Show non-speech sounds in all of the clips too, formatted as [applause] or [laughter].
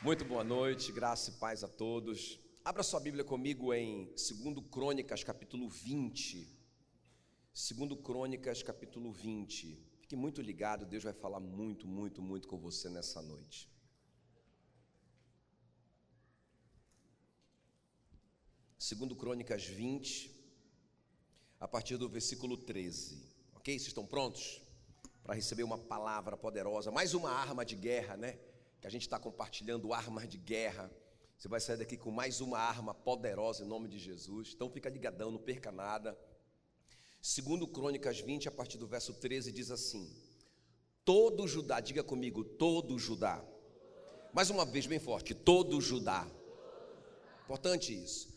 Muito boa noite, graça e paz a todos. Abra sua Bíblia comigo em 2 Crônicas, capítulo 20. 2 Crônicas, capítulo 20. Fique muito ligado, Deus vai falar muito, muito, muito com você nessa noite. Segundo Crônicas 20, a partir do versículo 13. Ok? Vocês estão prontos para receber uma palavra poderosa, mais uma arma de guerra, né? Que a gente está compartilhando armas de guerra. Você vai sair daqui com mais uma arma poderosa em nome de Jesus. Então fica ligadão, não perca nada. Segundo Crônicas 20, a partir do verso 13, diz assim: Todo Judá, diga comigo, todo Judá. Mais uma vez, bem forte, todo Judá. Importante isso.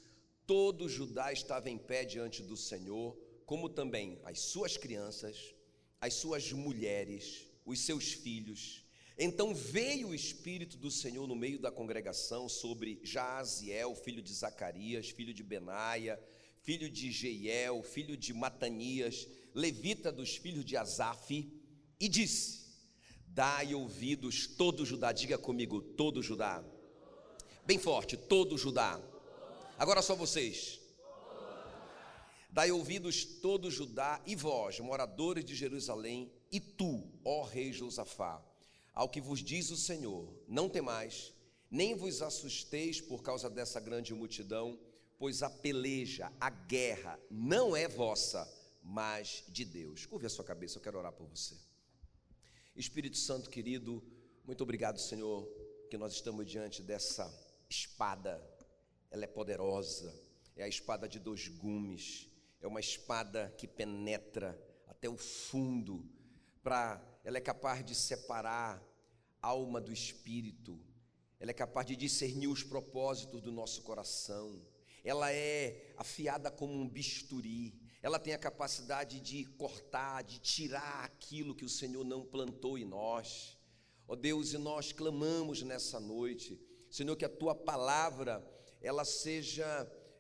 Todo Judá estava em pé diante do Senhor, como também as suas crianças, as suas mulheres, os seus filhos, então veio o Espírito do Senhor no meio da congregação sobre Jaziel, filho de Zacarias, filho de Benaia, filho de Jeiel, filho de Matanias, levita dos filhos de Asaf, e disse: Dai ouvidos todo Judá, diga comigo, todo Judá. Bem forte, todo Judá. Agora só vocês. Dai ouvidos todo Judá e vós, moradores de Jerusalém, e tu, ó rei Josafá ao que vos diz o Senhor: Não temais, nem vos assusteis por causa dessa grande multidão, pois a peleja, a guerra, não é vossa, mas de Deus. Curve a sua cabeça, eu quero orar por você. Espírito Santo querido, muito obrigado, Senhor, que nós estamos diante dessa espada, ela é poderosa, é a espada de dois gumes, é uma espada que penetra até o fundo para ela é capaz de separar alma do espírito, ela é capaz de discernir os propósitos do nosso coração, ela é afiada como um bisturi, ela tem a capacidade de cortar, de tirar aquilo que o Senhor não plantou em nós. Ó oh Deus, e nós clamamos nessa noite, Senhor, que a tua palavra ela seja,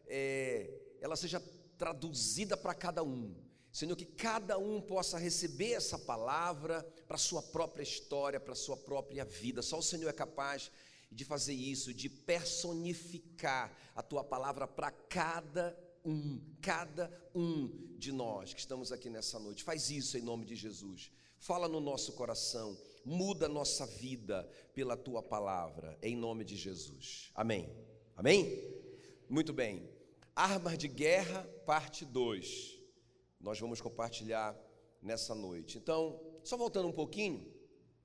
é, ela seja traduzida para cada um Senhor, que cada um possa receber essa palavra para a sua própria história, para a sua própria vida. Só o Senhor é capaz de fazer isso, de personificar a tua palavra para cada um, cada um de nós que estamos aqui nessa noite. Faz isso em nome de Jesus. Fala no nosso coração, muda a nossa vida pela tua palavra, em nome de Jesus. Amém. Amém? Muito bem. Armas de guerra, parte 2 nós vamos compartilhar nessa noite. Então, só voltando um pouquinho,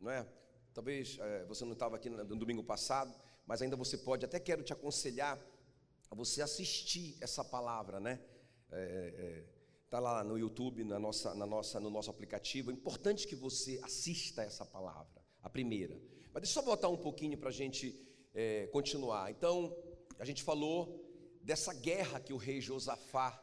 não é? Talvez é, você não estava aqui no, domingo passado, mas ainda você pode, até quero te aconselhar a você assistir essa palavra, né? É, é, lá no YouTube, na nossa, na nossa, no nosso aplicativo. É importante que você assista essa palavra, a primeira. Mas deixa eu só voltar um pouquinho para a gente é, continuar. Então, a gente falou dessa guerra que o rei Josafá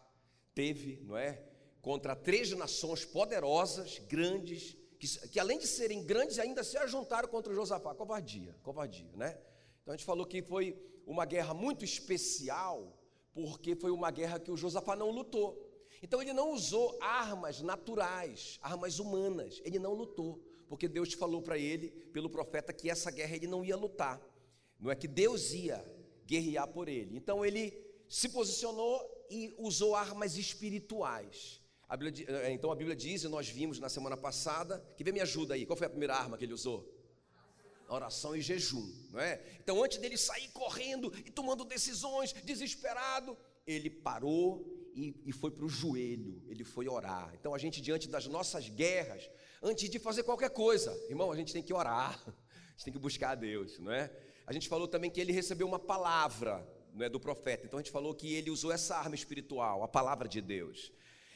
teve, não é? Contra três nações poderosas, grandes, que, que, além de serem grandes, ainda se ajuntaram contra Josafá. Covardia, covardia, né? Então a gente falou que foi uma guerra muito especial, porque foi uma guerra que o Josafá não lutou. Então ele não usou armas naturais, armas humanas, ele não lutou, porque Deus falou para ele, pelo profeta, que essa guerra ele não ia lutar. Não é que Deus ia guerrear por ele. Então ele se posicionou e usou armas espirituais. A Bíblia, eh, então a Bíblia diz, e nós vimos na semana passada, que vem me ajuda aí, qual foi a primeira arma que ele usou? oração e jejum, não é? Então antes dele sair correndo e tomando decisões, desesperado, ele parou e, e foi para o joelho, ele foi orar. Então a gente, diante das nossas guerras, antes de fazer qualquer coisa, irmão, a gente tem que orar, [laughs] a gente tem que buscar a Deus, não é? A gente falou também que ele recebeu uma palavra é, do profeta, então a gente falou que ele usou essa arma espiritual, a palavra de Deus.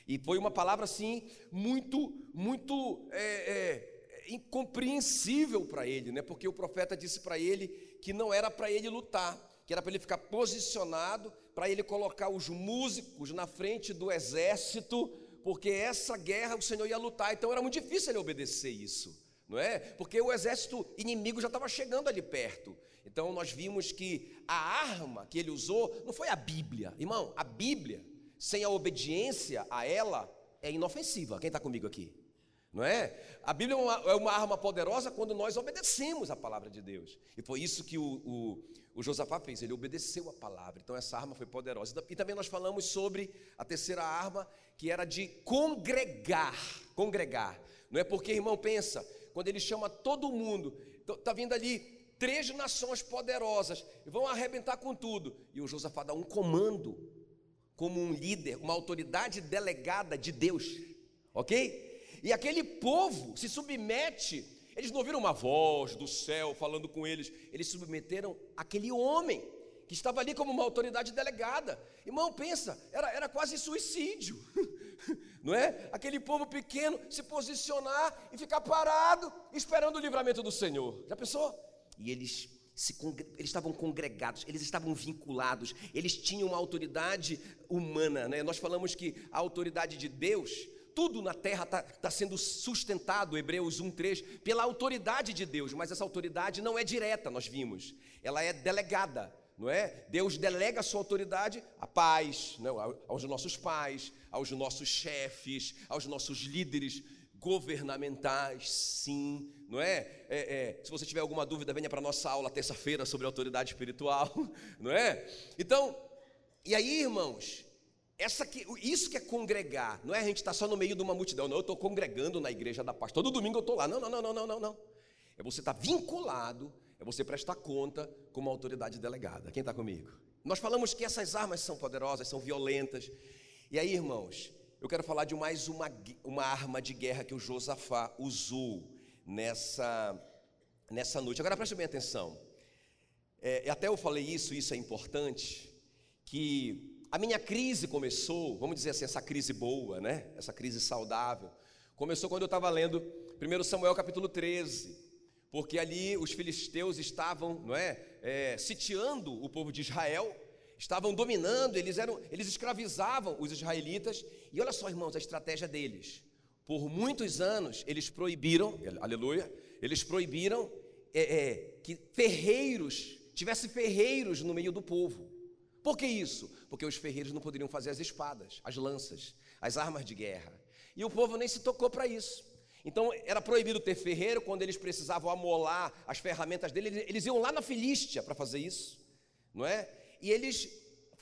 E foi uma palavra assim, muito, muito é, é, incompreensível para ele, né? porque o profeta disse para ele que não era para ele lutar, que era para ele ficar posicionado, para ele colocar os músicos na frente do exército, porque essa guerra o Senhor ia lutar, então era muito difícil ele obedecer isso, não é? Porque o exército inimigo já estava chegando ali perto. Então nós vimos que a arma que ele usou não foi a Bíblia, irmão, a Bíblia sem a obediência a ela, é inofensiva. Quem está comigo aqui? não é? A Bíblia é uma, é uma, arma poderosa quando nós obedecemos a palavra de Deus. E foi isso que o, o, o Josafá fez, ele obedeceu a palavra. Então essa arma foi poderosa. E também nós falamos sobre a terceira arma, que era de congregar. Congregar. Não é porque, irmão, pensa, quando ele chama todo mundo, está vindo ali três nações poderosas, e vão arrebentar com tudo. E o Josafá dá um comando, como um líder, uma autoridade delegada de Deus, ok? E aquele povo se submete, eles não ouviram uma voz do céu falando com eles, eles submeteram aquele homem que estava ali como uma autoridade delegada. Irmão, pensa, era, era quase suicídio, [laughs] não é? Aquele povo pequeno se posicionar e ficar parado, esperando o livramento do Senhor. Já pensou? E eles se, eles estavam congregados, eles estavam vinculados, eles tinham uma autoridade humana. Né? Nós falamos que a autoridade de Deus tudo na terra está tá sendo sustentado, Hebreus 1,3, pela autoridade de Deus, mas essa autoridade não é direta, nós vimos, ela é delegada, não é? Deus delega a sua autoridade a paz, não, aos nossos pais, aos nossos chefes, aos nossos líderes governamentais, sim, não é? é, é se você tiver alguma dúvida, venha para a nossa aula terça-feira sobre autoridade espiritual, [laughs] não é? Então, e aí, irmãos, essa que, isso que é congregar, não é a gente estar tá só no meio de uma multidão, não, eu estou congregando na igreja da paz, todo domingo eu estou lá, não, não, não, não, não, não, não, é você estar tá vinculado, é você prestar conta com uma autoridade delegada, quem está comigo? Nós falamos que essas armas são poderosas, são violentas, e aí irmãos, eu quero falar de mais uma, uma arma de guerra que o Josafá usou nessa, nessa noite, agora preste bem atenção, é, até eu falei isso, isso é importante, que a minha crise começou, vamos dizer assim, essa crise boa, né? Essa crise saudável. Começou quando eu estava lendo 1 Samuel capítulo 13, porque ali os filisteus estavam, não é, é, sitiando o povo de Israel, estavam dominando, eles eram, eles escravizavam os israelitas. E olha só, irmãos, a estratégia deles. Por muitos anos eles proibiram, aleluia, eles proibiram é, é, que ferreiros tivesse ferreiros no meio do povo. Por que isso? Porque os ferreiros não poderiam fazer as espadas, as lanças, as armas de guerra. E o povo nem se tocou para isso. Então era proibido ter ferreiro quando eles precisavam amolar as ferramentas dele, eles iam lá na Filístia para fazer isso, não é? E eles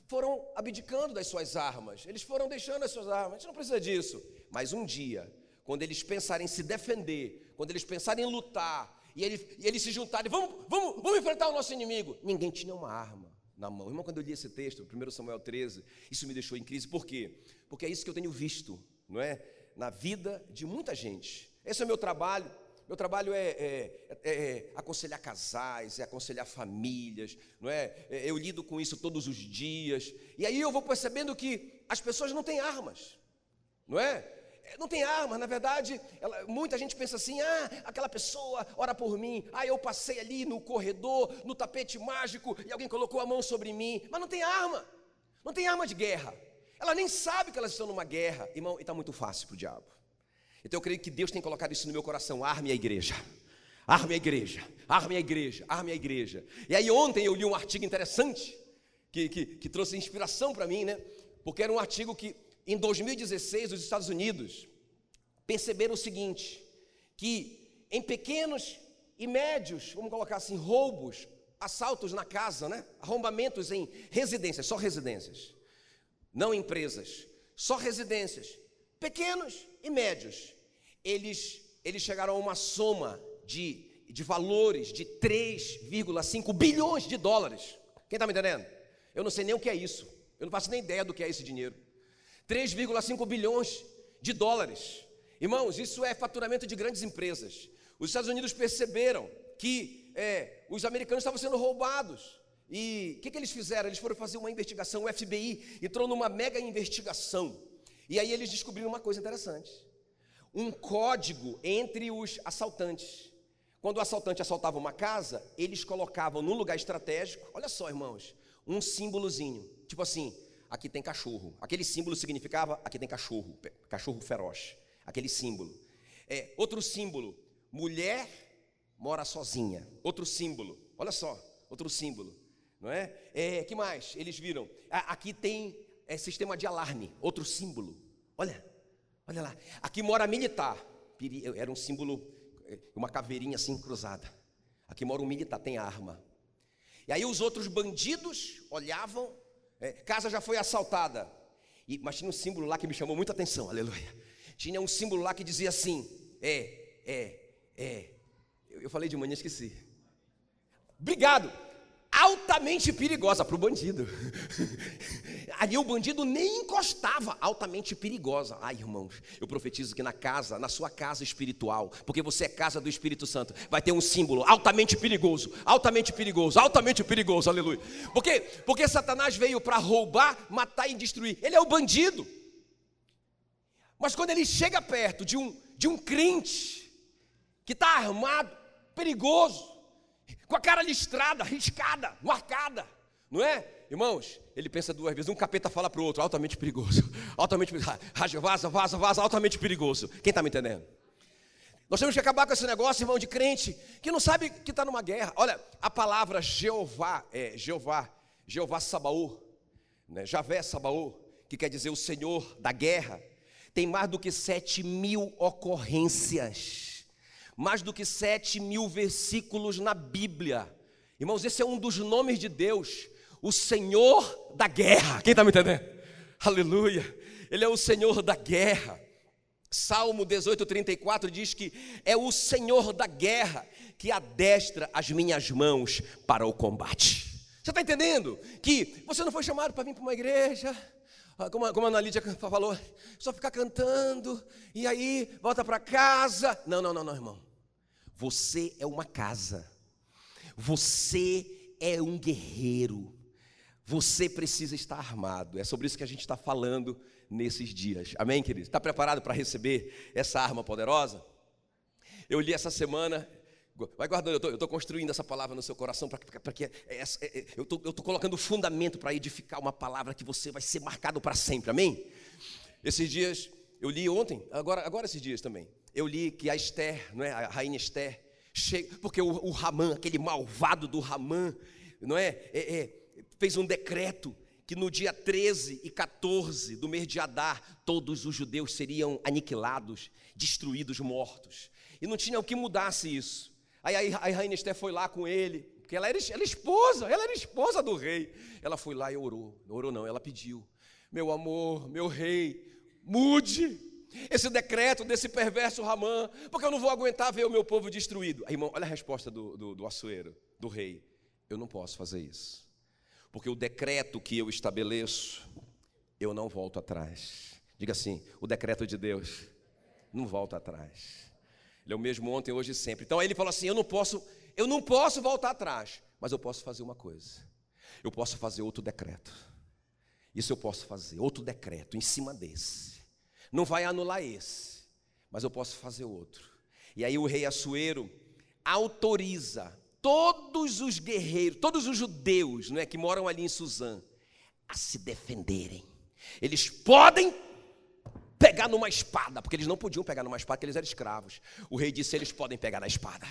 foram abdicando das suas armas, eles foram deixando as suas armas. A gente não precisa disso. Mas um dia, quando eles pensarem em se defender, quando eles pensarem em lutar, e eles, e eles se juntarem, vamos, vamos, vamos enfrentar o nosso inimigo. Ninguém tinha uma arma na mão. Irmão, quando eu li esse texto, 1 Samuel 13, isso me deixou em crise. Por quê? Porque é isso que eu tenho visto, não é? Na vida de muita gente. Esse é o meu trabalho. Meu trabalho é, é, é, é aconselhar casais, é aconselhar famílias, não é? é? Eu lido com isso todos os dias. E aí eu vou percebendo que as pessoas não têm armas, não é? não tem arma, na verdade, ela, muita gente pensa assim: ah, aquela pessoa ora por mim, ah, eu passei ali no corredor, no tapete mágico, e alguém colocou a mão sobre mim, mas não tem arma, não tem arma de guerra, ela nem sabe que elas estão numa guerra, irmão, e está muito fácil para o diabo. Então eu creio que Deus tem colocado isso no meu coração: arme a igreja. Arme a igreja, arme a igreja, arme a igreja. E aí ontem eu li um artigo interessante que, que, que trouxe inspiração para mim, né? Porque era um artigo que em 2016, os Estados Unidos perceberam o seguinte: que em pequenos e médios, vamos colocar assim, roubos, assaltos na casa, né? Arrombamentos em residências, só residências, não empresas, só residências, pequenos e médios. Eles, eles chegaram a uma soma de, de valores de 3,5 bilhões de dólares. Quem está me entendendo? Eu não sei nem o que é isso. Eu não faço nem ideia do que é esse dinheiro. 3,5 bilhões de dólares. Irmãos, isso é faturamento de grandes empresas. Os Estados Unidos perceberam que é, os americanos estavam sendo roubados. E o que, que eles fizeram? Eles foram fazer uma investigação. O FBI entrou numa mega investigação. E aí eles descobriram uma coisa interessante: um código entre os assaltantes. Quando o assaltante assaltava uma casa, eles colocavam num lugar estratégico, olha só, irmãos, um símbolozinho, tipo assim, aqui tem cachorro. Aquele símbolo significava aqui tem cachorro, cachorro feroz. Aquele símbolo. É, outro símbolo, mulher mora sozinha. Outro símbolo. Olha só, outro símbolo, não é? é que mais? Eles viram. Aqui tem é, sistema de alarme. Outro símbolo. Olha, olha lá. Aqui mora militar. era um símbolo, eh, uma caveirinha assim cruzada. Aqui mora um militar, tem arma. E aí os outros bandidos olhavam, é, casa já foi assaltada. E, mas tinha um símbolo lá que me chamou muita atenção, aleluia. Tinha um símbolo lá que dizia assim: é, é, é. Eu, eu falei de manhã, esqueci. Obrigado altamente perigosa para o bandido. [laughs] Ali o bandido nem encostava, altamente perigosa. Ai, irmãos, eu profetizo que na casa, na sua casa espiritual, porque você é casa do Espírito Santo, vai ter um símbolo altamente perigoso, altamente perigoso, altamente perigoso, aleluia. Por quê? Porque Satanás veio para roubar, matar e destruir. Ele é o bandido. Mas quando ele chega perto de um, de um crente que está armado, perigoso, com a cara listrada, riscada, marcada, não é? Irmãos, ele pensa duas vezes. Um capeta fala para o outro, altamente perigoso. [laughs] Altamente perigoso. Vaza, vaza, vaza, altamente perigoso. Quem está me entendendo? Nós temos que acabar com esse negócio, irmão, de crente que não sabe que está numa guerra. Olha, a palavra Jeová, é Jeová, Jeová Sabaú, né? Javé Sabaú, que quer dizer o Senhor da guerra, tem mais do que sete mil ocorrências mais do que sete mil versículos na Bíblia. Irmãos, esse é um dos nomes de Deus, o Senhor da guerra. Quem está me entendendo? Aleluia. Ele é o Senhor da guerra. Salmo 18, 34 diz que é o Senhor da guerra que adestra as minhas mãos para o combate. Você está entendendo? Que você não foi chamado para vir para uma igreja, ah, como como a Ana Lídia [laughs] falou, só ficar cantando e aí volta para casa. Não, não, não, não, irmão. Você é uma casa. Você é um guerreiro. Você precisa estar armado. É sobre isso que a gente está falando nesses dias. Amém, querido? Está preparado para receber essa arma poderosa? Eu li essa semana. Vai guardando, eu estou construindo essa palavra no seu coração para que. É, é, é, eu estou colocando fundamento para edificar uma palavra que você vai ser marcado para sempre. Amém? Esses dias, eu li ontem, agora, agora esses dias também eu li que a Esther, não é? a rainha Esther, chega, porque o, o aquele malvado do Ramã, não é? É, é? Fez um decreto que no dia 13 e 14 do mês de Adar, todos os judeus seriam aniquilados, destruídos, mortos. E não tinha o que mudasse isso. Aí, a rainha Esther foi lá com ele, porque ela era, ela era esposa, ela era esposa do rei. Ela foi lá e orou. Orou não, ela pediu: Meu amor, meu rei, mude esse decreto desse perverso Ramã, porque eu não vou aguentar ver o meu povo destruído. Aí, irmão, olha a resposta do, do, do açoeiro, do rei: Eu não posso fazer isso, porque o decreto que eu estabeleço, eu não volto atrás. Diga assim: o decreto de Deus não volta atrás. Ele é o mesmo ontem, hoje e sempre. Então aí ele falou assim: Eu não posso, eu não posso voltar atrás, mas eu posso fazer uma coisa. Eu posso fazer outro decreto. Isso eu posso fazer, outro decreto em cima desse não vai anular esse, mas eu posso fazer outro. E aí o rei Assuero autoriza todos os guerreiros, todos os judeus, não é, que moram ali em Suzã, a se defenderem. Eles podem pegar numa espada, porque eles não podiam pegar numa espada, porque eles eram escravos. O rei disse: eles podem pegar na espada.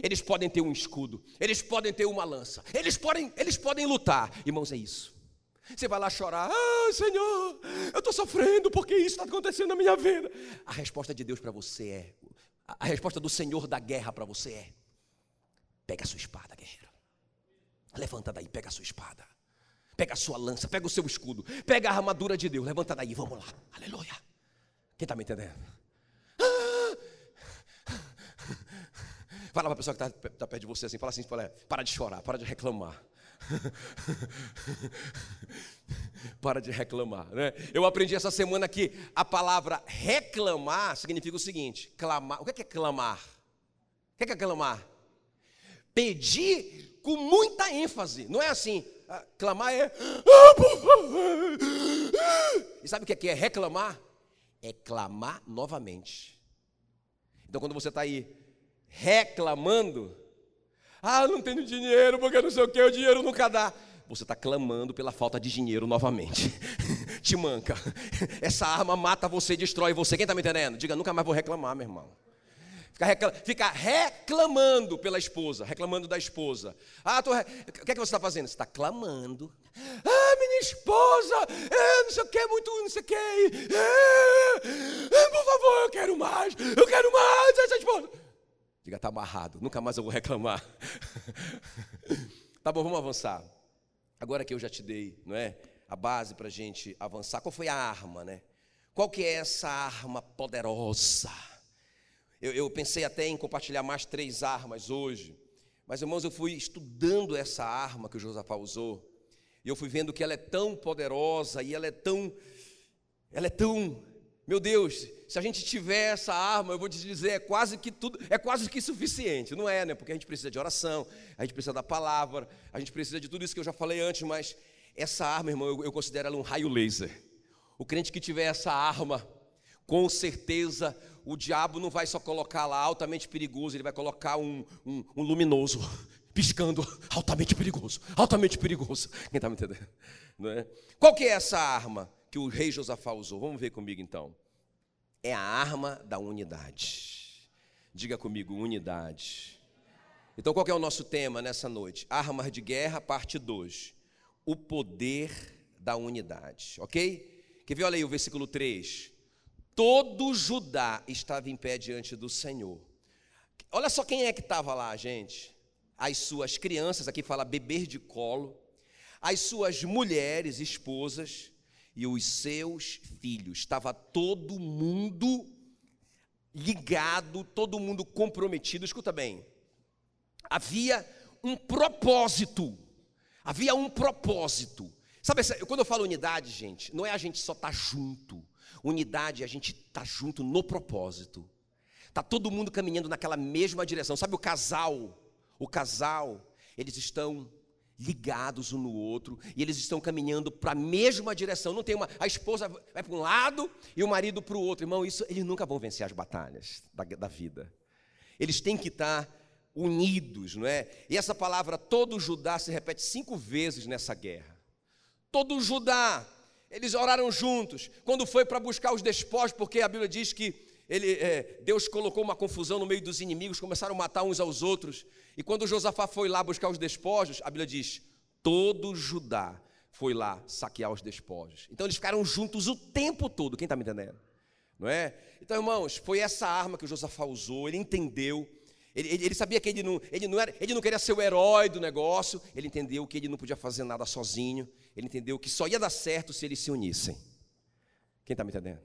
Eles podem ter um escudo, eles podem ter uma lança, eles podem, eles podem lutar. Irmãos, é isso. Você vai lá chorar, ah, Senhor, eu estou sofrendo porque isso está acontecendo na minha vida. A resposta de Deus para você é, a resposta do Senhor da guerra para você é: pega a sua espada, guerreiro. Levanta daí, pega a sua espada. Pega a sua lança, pega o seu escudo, pega a armadura de Deus, levanta daí, vamos lá. Aleluia. Quem está me entendendo? Fala para a pessoa que está tá perto de você assim, fala assim, fala, para de chorar, para de reclamar. [laughs] Para de reclamar, né? Eu aprendi essa semana que a palavra reclamar significa o seguinte: clamar. O que é, clamar? O que é, clamar? Pedir com muita ênfase. Não é assim. Ah, clamar é. E sabe o que é reclamar? É clamar novamente. Então, quando você está aí reclamando, ah, não tenho dinheiro porque não sei o que, o dinheiro nunca dá. Você está clamando pela falta de dinheiro novamente. [laughs] Te manca. [laughs] Essa arma mata você, destrói você. Quem está me entendendo? Diga, nunca mais vou reclamar, meu irmão. Fica, reclam... Fica reclamando pela esposa, reclamando da esposa. Ah, tô... o que é que você está fazendo? Você está clamando. Ah, minha esposa, é, não sei o que, muito não sei o que, é, é, por favor, eu quero mais, eu quero mais essa esposa. Diga, está amarrado, nunca mais eu vou reclamar. [laughs] tá bom, vamos avançar. Agora que eu já te dei, não é? A base para a gente avançar. Qual foi a arma, né? Qual que é essa arma poderosa? Eu, eu pensei até em compartilhar mais três armas hoje. Mas, irmãos, eu fui estudando essa arma que o Josafá usou. E eu fui vendo que ela é tão poderosa e ela é tão. Ela é tão. Meu Deus, se a gente tiver essa arma, eu vou te dizer, é quase que tudo, é quase que suficiente. Não é, né? Porque a gente precisa de oração, a gente precisa da palavra, a gente precisa de tudo isso que eu já falei antes, mas essa arma, irmão, eu, eu considero ela um raio laser. O crente que tiver essa arma, com certeza o diabo não vai só colocar lá altamente perigoso, ele vai colocar um, um, um luminoso, [laughs] piscando, altamente perigoso, altamente perigoso. [laughs] Quem está me entendendo? Não é? Qual que é essa arma que o rei Josafá usou? Vamos ver comigo então. É a arma da unidade. Diga comigo, unidade. Então, qual é o nosso tema nessa noite? Armas de guerra, parte 2. O poder da unidade, ok? Quer ver? Olha aí o versículo 3 todo Judá estava em pé diante do Senhor. Olha só quem é que estava lá, gente. As suas crianças, aqui fala beber de colo, as suas mulheres, esposas e os seus filhos. Estava todo mundo ligado, todo mundo comprometido. Escuta bem. Havia um propósito. Havia um propósito. Sabe, quando eu falo unidade, gente, não é a gente só estar tá junto. Unidade, a gente está junto no propósito. Está todo mundo caminhando naquela mesma direção. Sabe o casal? O casal, eles estão ligados um no outro e eles estão caminhando para a mesma direção. Não tem uma. A esposa vai para um lado e o marido para o outro. Irmão, isso eles nunca vão vencer as batalhas da, da vida. Eles têm que estar tá unidos, não é? E essa palavra todo Judá se repete cinco vezes nessa guerra. Todo Judá eles oraram juntos. Quando foi para buscar os despojos, porque a Bíblia diz que ele, é, Deus colocou uma confusão no meio dos inimigos, começaram a matar uns aos outros. E quando Josafá foi lá buscar os despojos, a Bíblia diz: todo Judá foi lá saquear os despojos. Então eles ficaram juntos o tempo todo. Quem está me entendendo? Não é? Então, irmãos, foi essa arma que o Josafá usou. Ele entendeu. Ele, ele, ele, sabia que ele não, ele, não era, ele não queria ser o herói do negócio. Ele entendeu que ele não podia fazer nada sozinho ele entendeu que só ia dar certo se eles se unissem. Quem está me entendendo?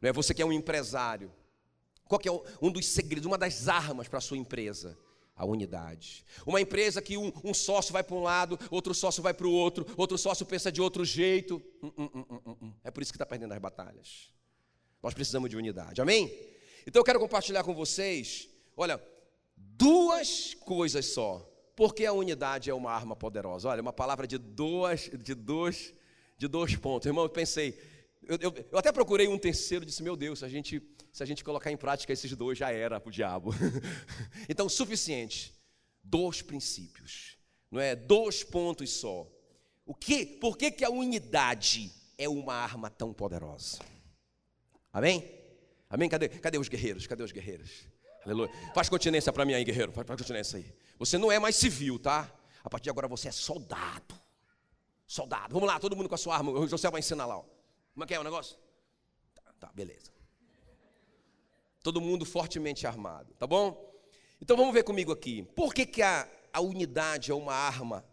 Não é você que é um empresário. Qual que é um dos segredos, uma das armas para a sua empresa? A unidade. Uma empresa que um, um sócio vai para um lado, outro sócio vai para o outro, outro sócio pensa de outro jeito. Hum, hum, hum, hum é por isso que está perdendo as batalhas. Nós precisamos de unidade. Amém? Então eu quero compartilhar com vocês, olha, duas coisas só porque a unidade é uma arma poderosa. Olha, uma palavra de dois, de dois, de dois pontos. Irmão, eu pensei, eu, eu, eu, até procurei um terceiro, disse, meu Deus, se a gente, se a gente colocar em prática esses dois, já era para o diabo. [laughs] então, suficiente. Dois princípios, não é? Dois pontos só. O que? Por que, que a unidade é uma arma tão poderosa? Amém? Amém? Cadê, cadê os guerreiros? Cadê os guerreiros? Aleluia. Faz continência para mim aí, guerreiro. Faz, continência aí. Você não é mais civil, tá? A partir de agora você é soldado. Soldado. Vamos lá, todo mundo com a sua arma. O José vai ensinar lá. Ó. Como é que é o negócio? Tá, tá, beleza. Todo mundo fortemente armado, tá bom? Então vamos ver comigo aqui. Por que, que a, a unidade é uma arma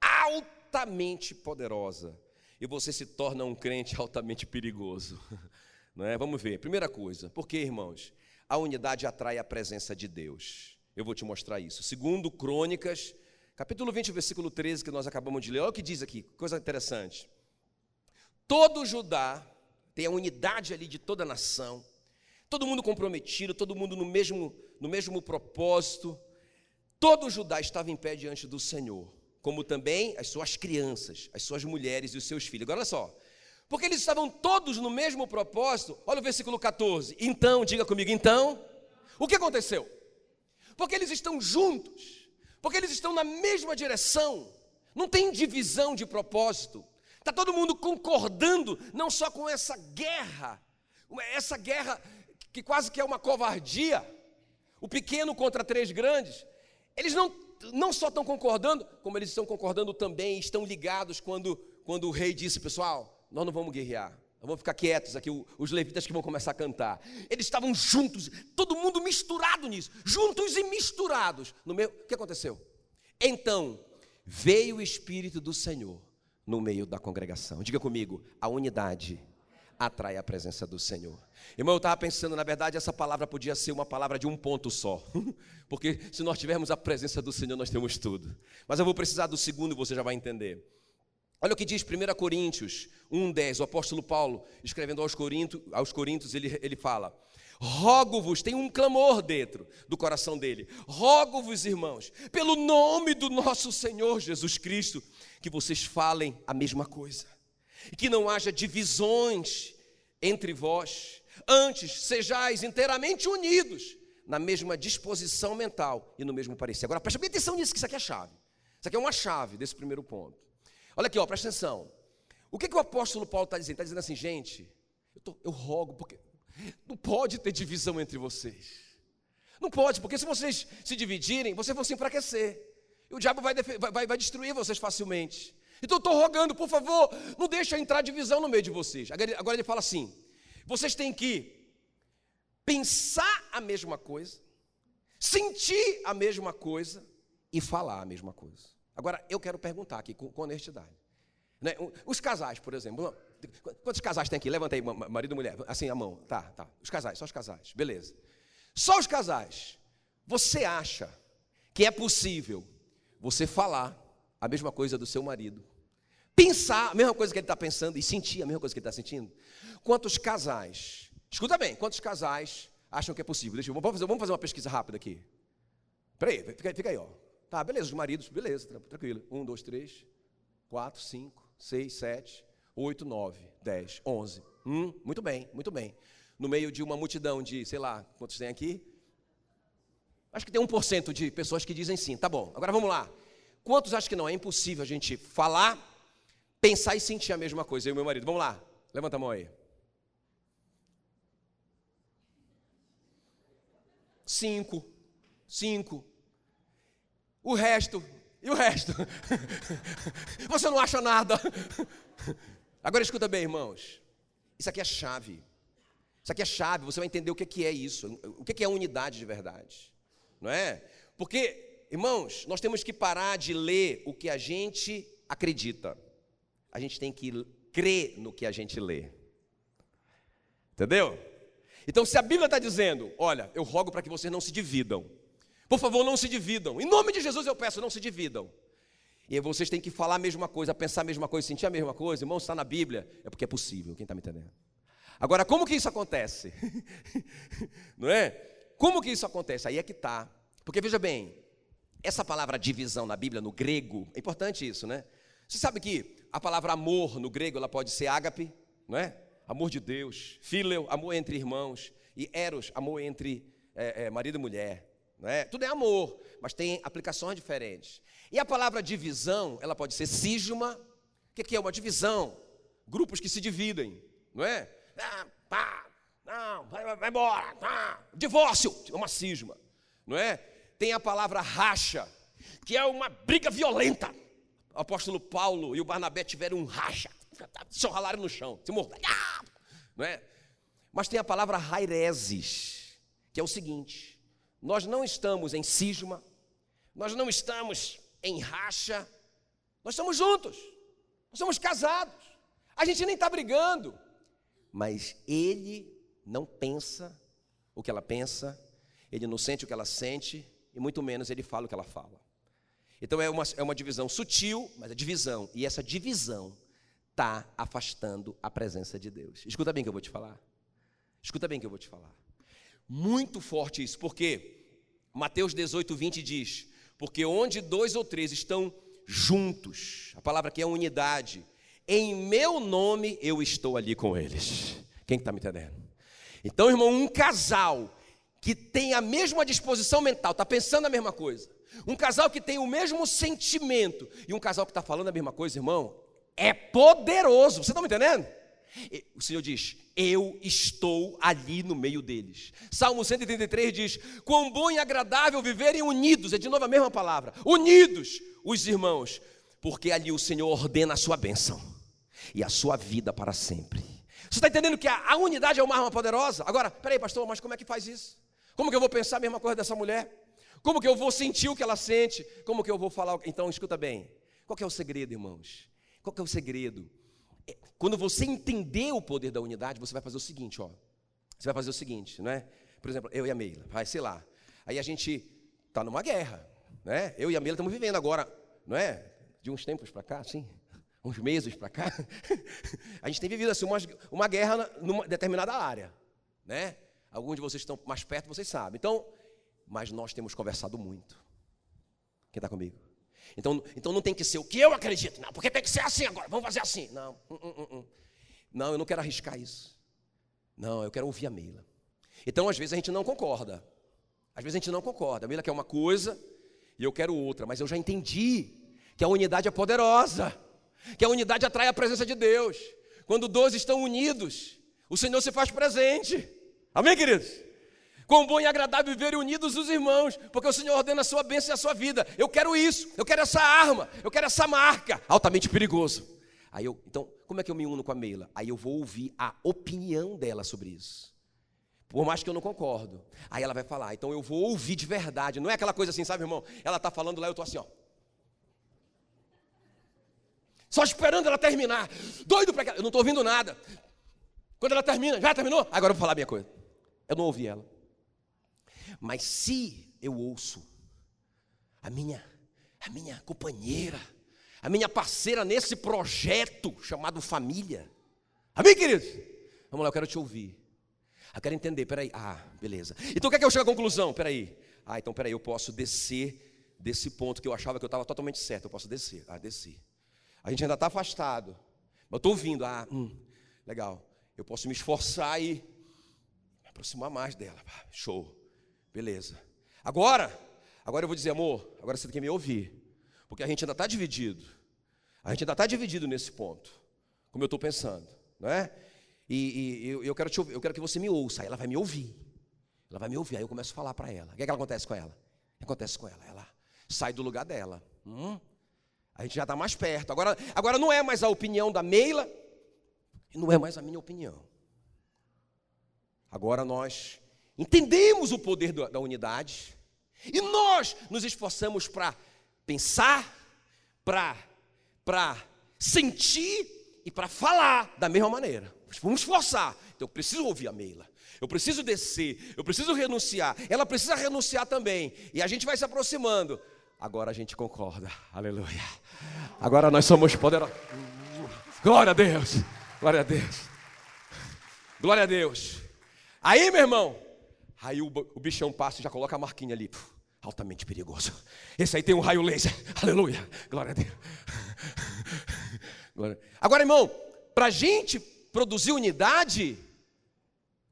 altamente poderosa e você se torna um crente [laughs] altamente perigoso? Não é? Vamos ver. Primeira coisa, por que, irmãos? A unidade atrai a presença de Deus. Eu vou te mostrar isso. Segundo Crônicas, capítulo 20, versículo 13, que nós acabamos de ler. Olha o que diz aqui, coisa interessante. Todo Judá tem a unidade ali de toda a nação, todo mundo comprometido, todo mundo no mesmo, no mesmo propósito. Todo Judá estava em pé diante do Senhor, como também as suas crianças, as suas mulheres e os seus filhos. Agora olha só, porque eles estavam todos no mesmo propósito. Olha o versículo 14. Então, diga comigo, então, o que aconteceu? Porque eles estão juntos, porque eles estão na mesma direção, não tem divisão de propósito, está todo mundo concordando, não só com essa guerra, essa guerra que quase que é uma covardia, o pequeno contra três grandes, eles não, não só estão concordando, como eles estão concordando também, estão ligados quando quando o rei disse, pessoal, nós não vamos guerrear. Vamos ficar quietos aqui, os levitas que vão começar a cantar. Eles estavam juntos, todo mundo misturado nisso, juntos e misturados. No meio, o que aconteceu? Então veio o Espírito do Senhor no meio da congregação. Diga comigo, a unidade atrai a presença do Senhor. Irmão, eu estava pensando, na verdade, essa palavra podia ser uma palavra de um ponto só. [laughs] Porque se nós tivermos a presença do Senhor, nós temos tudo. Mas eu vou precisar do segundo, você já vai entender. Olha o que diz 1 Coríntios 1,10, o apóstolo Paulo, escrevendo aos Coríntios, aos Coríntios ele, ele fala: Rogo-vos, tem um clamor dentro do coração dele. Rogo-vos, irmãos, pelo nome do nosso Senhor Jesus Cristo, que vocês falem a mesma coisa, e que não haja divisões entre vós, antes sejais inteiramente unidos na mesma disposição mental e no mesmo parecer. Agora preste bem atenção nisso, que isso aqui é chave. Isso aqui é uma chave desse primeiro ponto. Olha aqui, ó, presta atenção. O que, que o apóstolo Paulo está dizendo? Está dizendo assim, gente, eu, tô, eu rogo, porque não pode ter divisão entre vocês. Não pode, porque se vocês se dividirem, vocês vão se enfraquecer. E o diabo vai, vai, vai destruir vocês facilmente. Então eu estou rogando, por favor, não deixa entrar divisão no meio de vocês. Agora, agora ele fala assim: vocês têm que pensar a mesma coisa, sentir a mesma coisa e falar a mesma coisa. Agora, eu quero perguntar aqui com, com honestidade. Né? Os casais, por exemplo. Quantos casais tem aqui? Levanta aí, marido e mulher. Assim, a mão. Tá, tá. Os casais, só os casais. Beleza. Só os casais. Você acha que é possível você falar a mesma coisa do seu marido? Pensar a mesma coisa que ele está pensando e sentir a mesma coisa que ele está sentindo? Quantos casais, escuta bem, quantos casais acham que é possível? Deixa eu, vamos, fazer, vamos fazer uma pesquisa rápida aqui. Peraí, fica, fica aí, ó. Tá, beleza, os maridos, beleza, tranquilo. Um, dois, três, quatro, cinco, seis, sete, oito, nove, dez, onze. Hum, muito bem, muito bem. No meio de uma multidão de, sei lá, quantos tem aqui? Acho que tem 1% de pessoas que dizem sim. Tá bom, agora vamos lá. Quantos acham que não? É impossível a gente falar, pensar e sentir a mesma coisa, eu e meu marido. Vamos lá, levanta a mão aí. Cinco, cinco, o resto, e o resto? [laughs] Você não acha nada. Agora escuta bem, irmãos. Isso aqui é chave. Isso aqui é chave. Você vai entender o que é isso. O que é unidade de verdade. Não é? Porque, irmãos, nós temos que parar de ler o que a gente acredita. A gente tem que crer no que a gente lê. Entendeu? Então, se a Bíblia está dizendo, olha, eu rogo para que vocês não se dividam. Por favor, não se dividam. Em nome de Jesus eu peço, não se dividam. E vocês têm que falar a mesma coisa, pensar a mesma coisa, sentir a mesma coisa. Irmão, está na Bíblia, é porque é possível. Quem está me entendendo? Agora, como que isso acontece? [laughs] não é? Como que isso acontece? Aí é que está. Porque veja bem, essa palavra divisão na Bíblia, no grego, é importante isso, né? Você sabe que a palavra amor no grego, ela pode ser ágape, não é? Amor de Deus, fileu, amor entre irmãos, e eros, amor entre é, é, marido e mulher. É? Tudo é amor, mas tem aplicações diferentes. E a palavra divisão, ela pode ser cisma. O que é uma divisão? Grupos que se dividem, não é? Ah, pá, não, vai, vai embora, ah, divórcio, é uma cisma, não é? Tem a palavra racha, que é uma briga violenta. O apóstolo Paulo e o Barnabé tiveram um racha, se ralaram no chão, se morderam, não é? Mas tem a palavra raireses, que é o seguinte: nós não estamos em cisma, nós não estamos em racha, nós estamos juntos, nós somos casados, a gente nem está brigando, mas ele não pensa o que ela pensa, ele não sente o que ela sente, e muito menos ele fala o que ela fala. Então é uma, é uma divisão sutil, mas é divisão, e essa divisão está afastando a presença de Deus. Escuta bem que eu vou te falar. Escuta bem que eu vou te falar. Muito forte isso, porque Mateus 18, 20 diz: Porque onde dois ou três estão juntos, a palavra aqui é unidade, em meu nome eu estou ali com eles. Quem está me entendendo? Então, irmão, um casal que tem a mesma disposição mental, está pensando a mesma coisa, um casal que tem o mesmo sentimento e um casal que está falando a mesma coisa, irmão, é poderoso. Você está me entendendo? O Senhor diz: Eu estou ali no meio deles. Salmo 133 diz: Quão bom e agradável viverem unidos, é de novo a mesma palavra, unidos os irmãos, porque ali o Senhor ordena a sua bênção e a sua vida para sempre. Você está entendendo que a, a, unidade é uma arma poderosa? Agora, peraí, pastor, mas como é que faz isso? Como que eu vou pensar a mesma coisa dessa mulher? Como que eu vou sentir o que ela sente? Como que eu vou falar? Então, escuta bem. Qual é o segredo, irmãos? Qual é o segredo? É, quando você entender o poder da unidade, você vai fazer o seguinte, ó. Você vai fazer o seguinte, né? Por exemplo, eu e a Meila, vai, sei lá. Aí a gente está numa guerra, né? Eu e a Meila estamos vivendo agora, não é? De uns tempos para cá, assim, uns meses para cá, [laughs] a gente tem vivido assim uma, uma guerra numa determinada área, né? Alguns de vocês estão mais perto, vocês sabem. Então, mas nós temos conversado muito. Quem está comigo? Então, então não tem que ser o que eu acredito, não, porque tem que ser assim agora, vamos fazer assim. Não, hum, hum, hum, não, eu não quero arriscar isso. Não, eu quero ouvir a Meila. Então, às vezes, a gente não concorda. Às vezes a gente não concorda. A Meila quer uma coisa e eu quero outra, mas eu já entendi que a unidade é poderosa, que a unidade atrai a presença de Deus. Quando dois estão unidos, o Senhor se faz presente. Amém, queridos? Quão bom e agradável viver unidos os irmãos, porque o Senhor ordena a sua bênção e a sua vida. Eu quero isso, eu quero essa arma, eu quero essa marca, altamente perigoso. Aí eu, então, como é que eu me uno com a Meila? Aí eu vou ouvir a opinião dela sobre isso. Por mais que eu não concordo. Aí ela vai falar, então eu vou ouvir de verdade. Não é aquela coisa assim, sabe, irmão? Ela está falando lá, eu estou assim, ó. Só esperando ela terminar. Doido para que Eu não estou ouvindo nada. Quando ela termina, já terminou? Agora eu vou falar a minha coisa. Eu não ouvi ela. Mas se eu ouço a minha, a minha companheira, a minha parceira nesse projeto chamado família, amém, queridos? Vamos lá, eu quero te ouvir. Eu quero entender, peraí. Ah, beleza. Então o que é que eu chego à conclusão? Peraí. Ah, então peraí, eu posso descer desse ponto que eu achava que eu estava totalmente certo. Eu posso descer. Ah, desci. A gente ainda está afastado. Mas eu estou ouvindo. Ah, hum, legal. Eu posso me esforçar e me aproximar mais dela. Show. Beleza. Agora, agora eu vou dizer, amor, agora você tem que me ouvir. Porque a gente ainda está dividido. A gente ainda está dividido nesse ponto. Como eu estou pensando. Não é? E, e eu, eu, quero te, eu quero que você me ouça. Aí ela vai me ouvir. Ela vai me ouvir. Aí eu começo a falar para ela. O que, é que acontece com ela? O que acontece com ela? Ela sai do lugar dela. Hum? A gente já está mais perto. Agora, agora não é mais a opinião da Meila. E não é mais a minha opinião. Agora nós entendemos o poder da unidade e nós nos esforçamos para pensar, para sentir e para falar da mesma maneira. Vamos esforçar. Então eu preciso ouvir a Meila. Eu preciso descer, eu preciso renunciar. Ela precisa renunciar também. E a gente vai se aproximando. Agora a gente concorda. Aleluia. Agora nós somos poderosos. Glória a Deus. Glória a Deus. Glória a Deus. Aí, meu irmão, Aí o, o bichão passa e já coloca a marquinha ali. Puf, altamente perigoso. Esse aí tem um raio laser. [laughs] Aleluia. Glória a Deus. Glória. Agora, irmão, para a gente produzir unidade,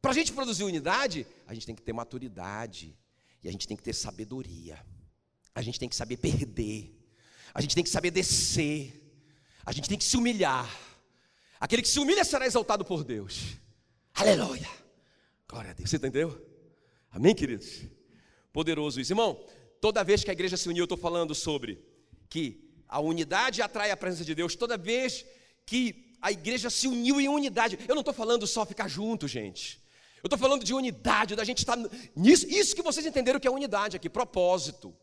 para a gente produzir unidade, a gente tem que ter maturidade. E a gente tem que ter sabedoria. A gente tem que saber perder. A gente tem que saber descer. A gente tem que se humilhar. Aquele que se humilha será exaltado por Deus. Aleluia. Glória a Deus. Você entendeu? Amém, queridos? Poderoso isso. Irmão, toda vez que a igreja se uniu, eu estou falando sobre que a unidade atrai a presença de Deus. Toda vez que a igreja se uniu em unidade, eu não estou falando só ficar junto, gente. Eu estou falando de unidade, da gente estar tá nisso. Isso que vocês entenderam que é unidade aqui, propósito.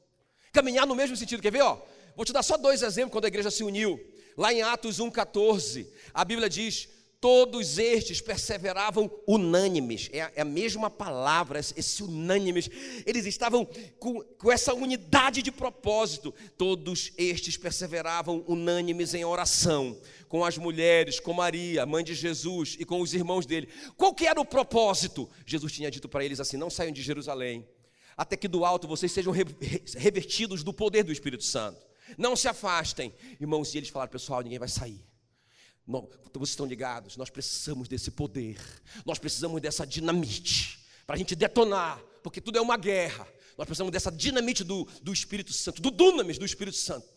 Caminhar no mesmo sentido. Quer ver? Ó? Vou te dar só dois exemplos quando a igreja se uniu. Lá em Atos 1,14, a Bíblia diz: Todos estes perseveravam unânimes, é a, é mesma palavra, esse unânimes. Eles estavam com, com essa unidade de propósito. Todos estes perseveravam unânimes em oração, com as mulheres, com Maria, mãe de Jesus, e com os irmãos dele. Qual que era o propósito? Jesus tinha dito para eles assim: não saiam de Jerusalém, até que do alto vocês sejam revertidos do poder do Espírito Santo. Não se afastem, irmãos. E eles falaram, pessoal, ninguém vai sair vocês estão ligados? Nós precisamos desse poder, nós precisamos dessa dinamite para a gente detonar, porque tudo é uma guerra. Nós precisamos dessa dinamite do, do Espírito Santo, do dunamis do Espírito Santo.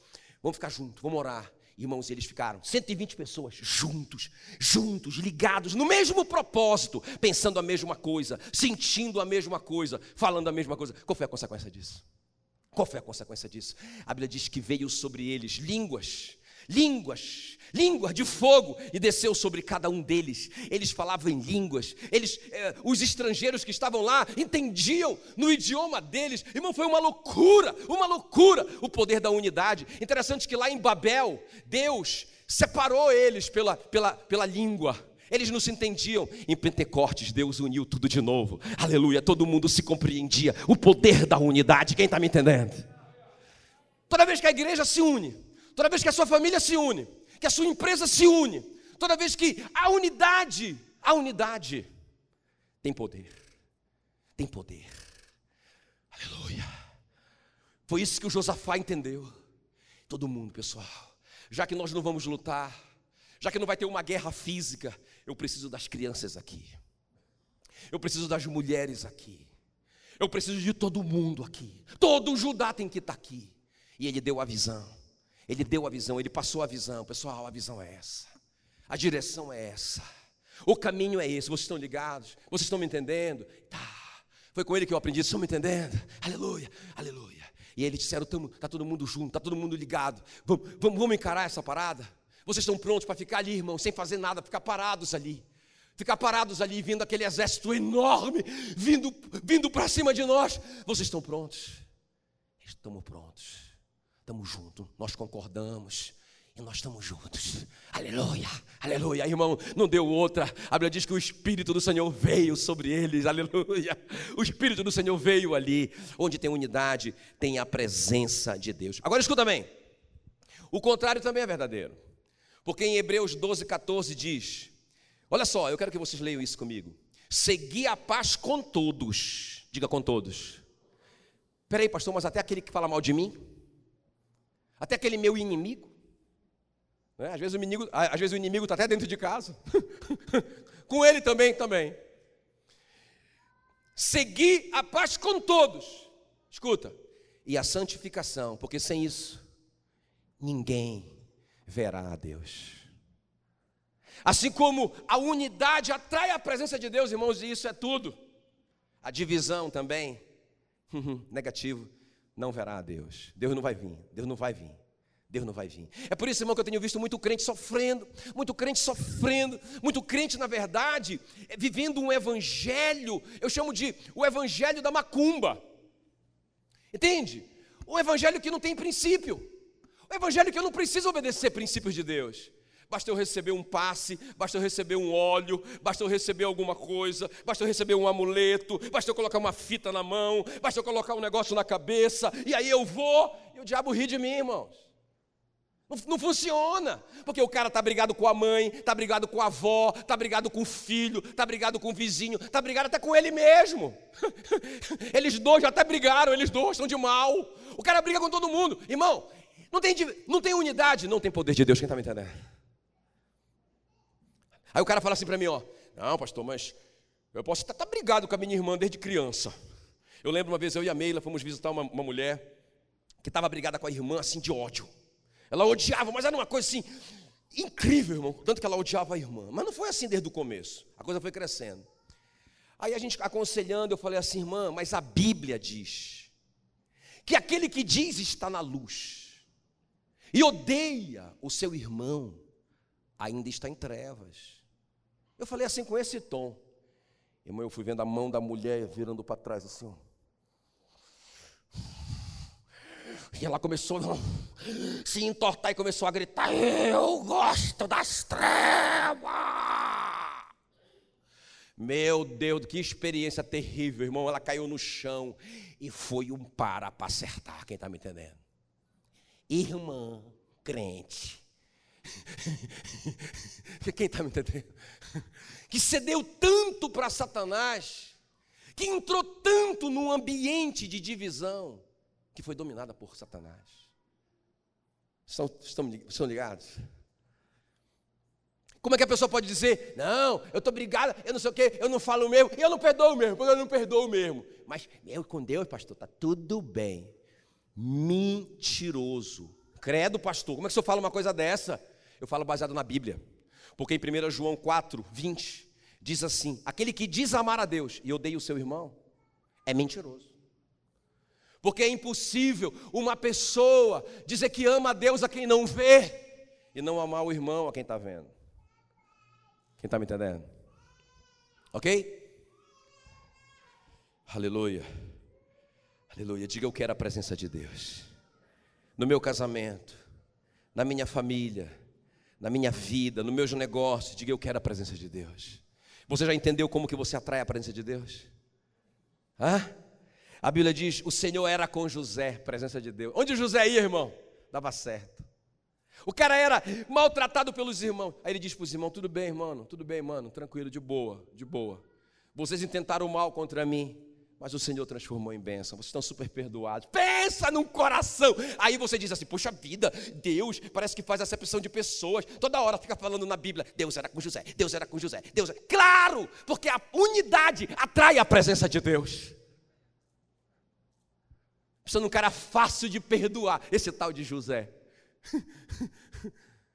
Vamos ficar juntos, vamos orar. Irmãos, eles ficaram 120 pessoas juntos, juntos, ligados no mesmo propósito, pensando a mesma coisa, sentindo a mesma coisa, falando a mesma coisa. Qual foi a consequência disso? Qual foi a consequência disso? A Bíblia diz que veio sobre eles línguas línguas, línguas de fogo, e desceu sobre cada um deles. Eles falavam em línguas, eles, eh, os estrangeiros que estavam lá entendiam no idioma deles. Irmão, foi uma loucura, uma loucura o poder da unidade. Interessante que lá em Babel, Deus separou eles pela, pela, pela língua. Eles não se entendiam. Em Pentecostes, Deus uniu tudo de novo. Aleluia, todo mundo se compreendia. O poder da unidade, quem está me entendendo? Toda vez que a igreja se une, toda vez que a sua família se une, que a sua empresa se une, toda vez que a unidade, a unidade tem poder. Tem poder. Aleluia. Foi isso que o Josafá entendeu. Todo mundo, pessoal. Já que nós não vamos lutar, já que não vai ter uma guerra física, eu preciso das crianças aqui. Eu preciso das mulheres aqui. Eu preciso de todo mundo aqui. Todo Judá tem que estar aqui. E ele deu a visão. Ele deu a visão, ele passou a visão. Pessoal, a visão é essa. A direção é essa. O caminho é esse. Vocês estão ligados? Vocês estão me entendendo? Tá. Foi com ele que eu aprendi. Vocês estão me entendendo? Aleluia, aleluia. E eles disseram: está todo mundo junto, está todo mundo ligado. Vamos, vamos, vamos encarar essa parada? Vocês estão prontos para ficar ali, irmão, sem fazer nada, ficar parados ali. Ficar parados ali, vindo aquele exército enorme, vindo, vindo para cima de nós. Vocês estão prontos? Estamos prontos estamos juntos, nós concordamos e nós estamos juntos. Aleluia, aleluia, irmão, não deu outra. A Bíblia diz que o Espírito do Senhor veio sobre eles, aleluia. O Espírito do Senhor veio ali, onde tem unidade, tem a presença de Deus. Agora escuta bem, o contrário também é verdadeiro, porque em Hebreus 12, 14 diz: Olha só, eu quero que vocês leiam isso comigo. Segui a paz com todos, diga com todos. Peraí, pastor, mas até aquele que fala mal de mim? Até aquele meu inimigo. Né? Às vezes o inimigo às vezes o inimigo está até dentro de casa. [laughs] com ele também, também. Seguir a paz com todos. Escuta. E a santificação, porque sem isso ninguém verá a Deus. Assim como a unidade atrai a presença de Deus, irmãos, e isso é tudo. A divisão também, [laughs] negativo não verá a Deus. Deus não vai vir, Deus não vai vir. Deus não vai vir. É por isso, irmão, que eu tenho visto muito crente sofrendo, muito crente sofrendo, muito crente, na verdade, é, vivendo um evangelho, eu chamo de o evangelho da macumba. Entende? O evangelho que não tem princípio. O evangelho que eu não preciso obedecer princípios de Deus. Basta eu receber um passe, basta eu receber um óleo, basta eu receber alguma coisa, basta eu receber um amuleto, basta eu colocar uma fita na mão, basta eu colocar um negócio na cabeça, e aí eu vou, e o diabo ri de mim, irmãos. Não, não funciona, porque o cara está brigado com a mãe, está brigado com a avó, está brigado com o filho, está brigado com o vizinho, está brigado até com ele mesmo. [laughs] Eles dois já até brigaram, eles dois estão de mal. O cara briga com todo mundo. Irmão, não tem, não tem unidade, não tem poder de Deus, quem está me entendendo? Aí o cara fala assim para mim, ó, não, pastor, mas eu posso estar tá, tá brigado com a minha irmã desde criança. Eu lembro uma vez eu e a Meila fomos visitar uma, uma mulher que estava brigada com a irmã assim de ódio. Ela odiava, mas era uma coisa assim incrível, irmão, tanto que ela odiava a irmã. Mas não foi assim desde o começo. A coisa foi crescendo. Aí a gente aconselhando, eu falei assim, irmã, mas a Bíblia diz que aquele que diz está na luz e odeia o seu irmão ainda está em trevas. Eu falei assim com esse tom. Irmão, eu fui vendo a mão da mulher virando para trás assim. E ela começou a se entortar e começou a gritar: Eu gosto das trevas. Meu Deus, que experiência terrível, irmão. Ela caiu no chão e foi um para para acertar. Quem está me entendendo? Irmã crente. [laughs] Quem está me entendendo? que cedeu tanto para Satanás, que entrou tanto num ambiente de divisão, que foi dominada por Satanás. Estão, estão, estão ligados? Como é que a pessoa pode dizer, não, eu estou brigada, eu não sei o quê, eu não falo mesmo, eu não perdoo mesmo, porque eu não perdoo mesmo. Mas eu com Deus, pastor, está tudo bem. Mentiroso. Credo, pastor, como é que o senhor fala uma coisa dessa? Eu falo baseado na Bíblia. Porque em 1 João 4, 20, diz assim: aquele que diz amar a Deus e odeia o seu irmão, é mentiroso. Porque é impossível uma pessoa dizer que ama a Deus a quem não vê. e não amar o irmão a quem está vendo. Quem está me entendendo? Ok? Aleluia. Aleluia. Diga eu quero a presença de Deus. No meu casamento, na minha família, na minha vida, nos meus negócios, diga eu quero a presença de Deus. Você já entendeu como que você atrai a presença de Deus? Hã? A Bíblia diz: o Senhor era com José, presença de Deus. Onde José ia, irmão? Dava certo. O cara era maltratado pelos irmãos. Aí ele diz para os irmãos: tudo bem, irmão, tudo bem, mano, tranquilo, de boa, de boa. Vocês intentaram mal contra mim, mas o Senhor transformou em bênção. Vocês estão super perdoados. Pensa num coração. Aí você diz assim: Poxa vida, Deus parece que faz acepção de pessoas. Toda hora fica falando na Bíblia: Deus era com José, Deus era com José, Deus era. Claro, porque a unidade atrai a presença de Deus. Precisa de um cara fácil de perdoar, esse tal de José. [laughs]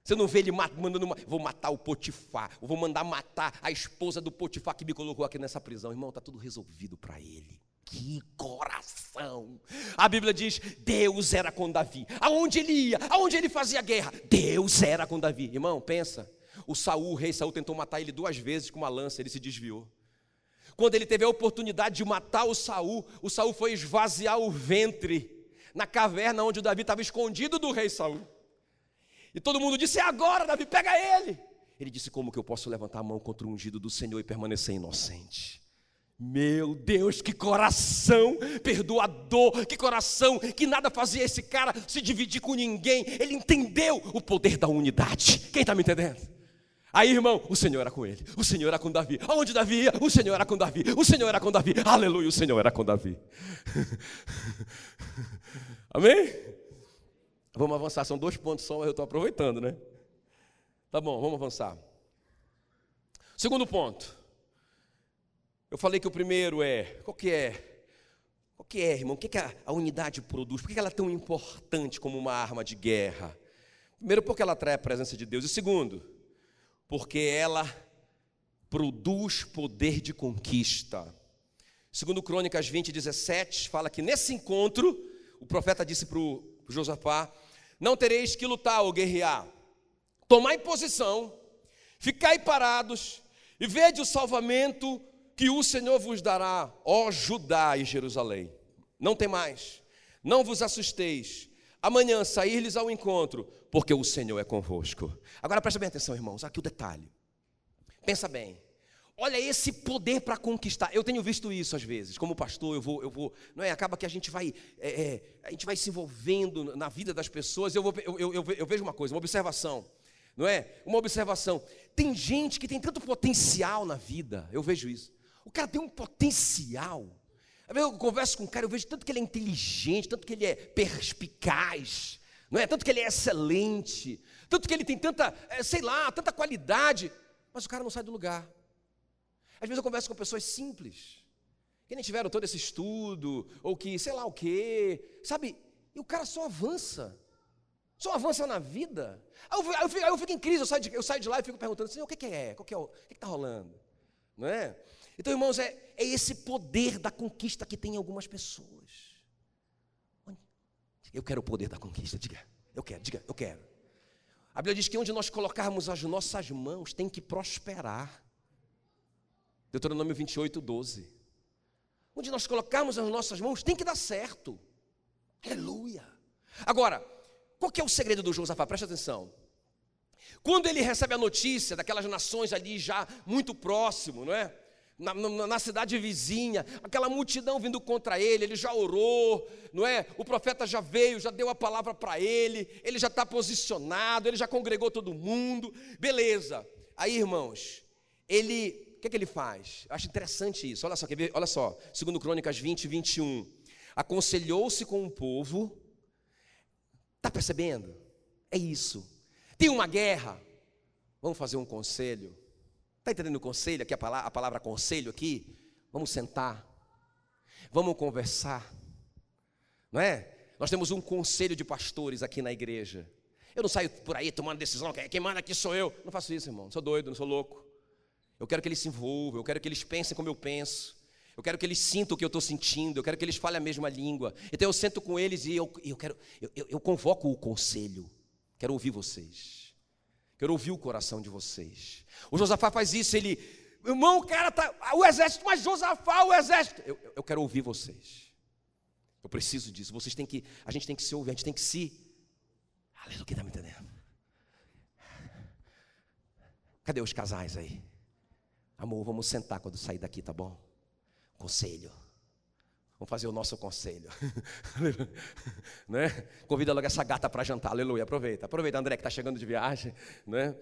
Você não vê ele mandando, uma, vou matar o Potifar, vou mandar matar a esposa do Potifar que me colocou aqui nessa prisão. Irmão, está tudo resolvido para ele. Que coração! A Bíblia diz: Deus era com Davi. Aonde ele ia, aonde ele fazia guerra, Deus era com Davi. Irmão, pensa. O Saul, o rei Saul, tentou matar ele duas vezes com uma lança, ele se desviou. Quando ele teve a oportunidade de matar o Saul, o Saul foi esvaziar o ventre na caverna onde o Davi estava escondido do rei Saul. E todo mundo disse: É agora, Davi, pega ele. Ele disse: Como que eu posso levantar a mão contra o ungido do Senhor e permanecer inocente? Meu Deus, que coração perdoador, que coração que nada fazia esse cara se dividir com ninguém. Ele entendeu o poder da unidade. Quem está me entendendo? Aí, irmão, o Senhor era com ele, o Senhor era com Davi. Aonde Davi ia? O Senhor era com Davi, o Senhor era com Davi. Aleluia, o Senhor era com Davi. [laughs] Amém? Vamos avançar, são dois pontos só, eu estou aproveitando, né? Tá bom, vamos avançar. Segundo ponto. Eu falei que o primeiro é, qual que é? Qual que é, irmão? O que, que a, a unidade produz? Por que ela é tão importante como uma arma de guerra? Primeiro, porque ela atrai a presença de Deus. E segundo, porque ela produz poder de conquista. Segundo Crônicas 20, 17, fala que nesse encontro, o profeta disse para o Josafá, não tereis que lutar ou guerrear. Tomai posição, ficai parados e vede o salvamento que o Senhor vos dará, ó Judá e Jerusalém. Não tem mais, não vos assusteis. Amanhã sair-lhes ao encontro, porque o Senhor é convosco. Agora presta bem atenção, irmãos, aqui o detalhe. Pensa bem. Olha esse poder para conquistar. Eu tenho visto isso às vezes. Como pastor, eu vou, eu vou, não é? Acaba que a gente vai, é, é, a gente vai se envolvendo na vida das pessoas. Eu, vou, eu, eu, eu vejo uma coisa, uma observação, não é? Uma observação. Tem gente que tem tanto potencial na vida. Eu vejo isso. O cara tem um potencial. Eu converso com um cara, eu vejo tanto que ele é inteligente, tanto que ele é perspicaz, não é? Tanto que ele é excelente, tanto que ele tem tanta, é, sei lá, tanta qualidade, mas o cara não sai do lugar. Às vezes eu converso com pessoas simples, que nem tiveram todo esse estudo, ou que sei lá o quê, sabe? E o cara só avança, só avança na vida. Aí eu, eu, fico, eu fico, em crise, eu saio, de, eu saio de lá e fico perguntando assim: o que, que é? Qual que é o que está rolando? Não é? Então, irmãos, é, é esse poder da conquista que tem em algumas pessoas. Eu quero o poder da conquista, diga. Eu quero, diga, eu quero. A Bíblia diz que onde nós colocarmos as nossas mãos tem que prosperar. Deuteronômio 28, 12. Onde nós colocarmos as nossas mãos tem que dar certo. Aleluia. Agora, qual que é o segredo do Josafá? Preste atenção. Quando ele recebe a notícia daquelas nações ali já muito próximo, não é? Na, na, na, cidade vizinha, aquela multidão vindo contra ele, ele já orou, não é? O profeta já veio, já deu a palavra para ele, ele já está posicionado, ele já congregou todo mundo, beleza. Aí, irmãos, ele que, que ele faz? Eu acho interessante isso. Olha só, quer ver? Olha só, segundo Crônicas 20, 21. Aconselhou-se com o povo. Está percebendo? É isso. Tem uma guerra. Vamos fazer um conselho. Está entendendo o conselho aqui, a palavra, a palavra conselho aqui? Vamos sentar. Vamos conversar. Não é? Nós temos um conselho de pastores aqui na igreja. Eu não saio por aí tomando decisão, quem manda aqui sou eu. Não faço isso, irmão. Não sou doido, não sou louco. Eu quero que eles se envolvam, eu quero que eles pensem como eu penso. Eu quero que eles sintam o que eu estou sentindo, eu quero que eles falem a mesma língua. Então eu sento com eles e eu, eu quero, eu, eu, convoco o conselho. Quero ouvir vocês. Quero ouvir o coração de vocês. O Josafá faz isso, ele, irmão, o cara tá, o exército, mas Josafá, o exército. Eu, eu quero ouvir vocês. Eu preciso disso. Vocês têm que, a gente tem que se ouvir, a gente tem que se. Aleluia, está me entendendo? Cadê os casais aí? Amor, vamos sentar quando sair daqui, tá bom? Conselho. Vamos fazer o nosso conselho. [laughs] né? Convida logo essa gata para jantar. Aleluia. Aproveita. Aproveita, André, que está chegando de viagem. Né?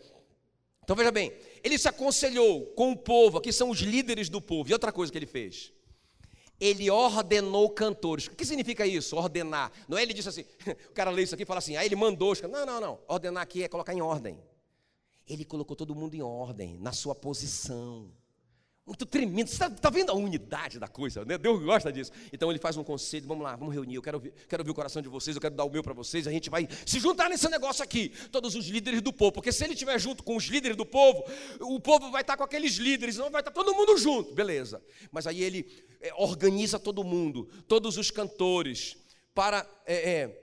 Então veja bem, ele se aconselhou com o povo, aqui são os líderes do povo. E outra coisa que ele fez. Ele ordenou cantores. O que significa isso? Ordenar. Não é ele disse assim, [laughs] o cara lê isso aqui e fala assim, aí ah, ele mandou. Não, não, não. Ordenar aqui é colocar em ordem. Ele colocou todo mundo em ordem, na sua posição. Muito tremendo. Você está tá vendo a unidade da coisa? Né? Deus gosta disso. Então ele faz um conselho: vamos lá, vamos reunir. Eu quero ouvir, quero ouvir o coração de vocês, eu quero dar o meu para vocês. A gente vai se juntar nesse negócio aqui, todos os líderes do povo. Porque se ele estiver junto com os líderes do povo, o povo vai estar com aqueles líderes, não vai estar todo mundo junto. Beleza. Mas aí ele é, organiza todo mundo, todos os cantores, para. É, é,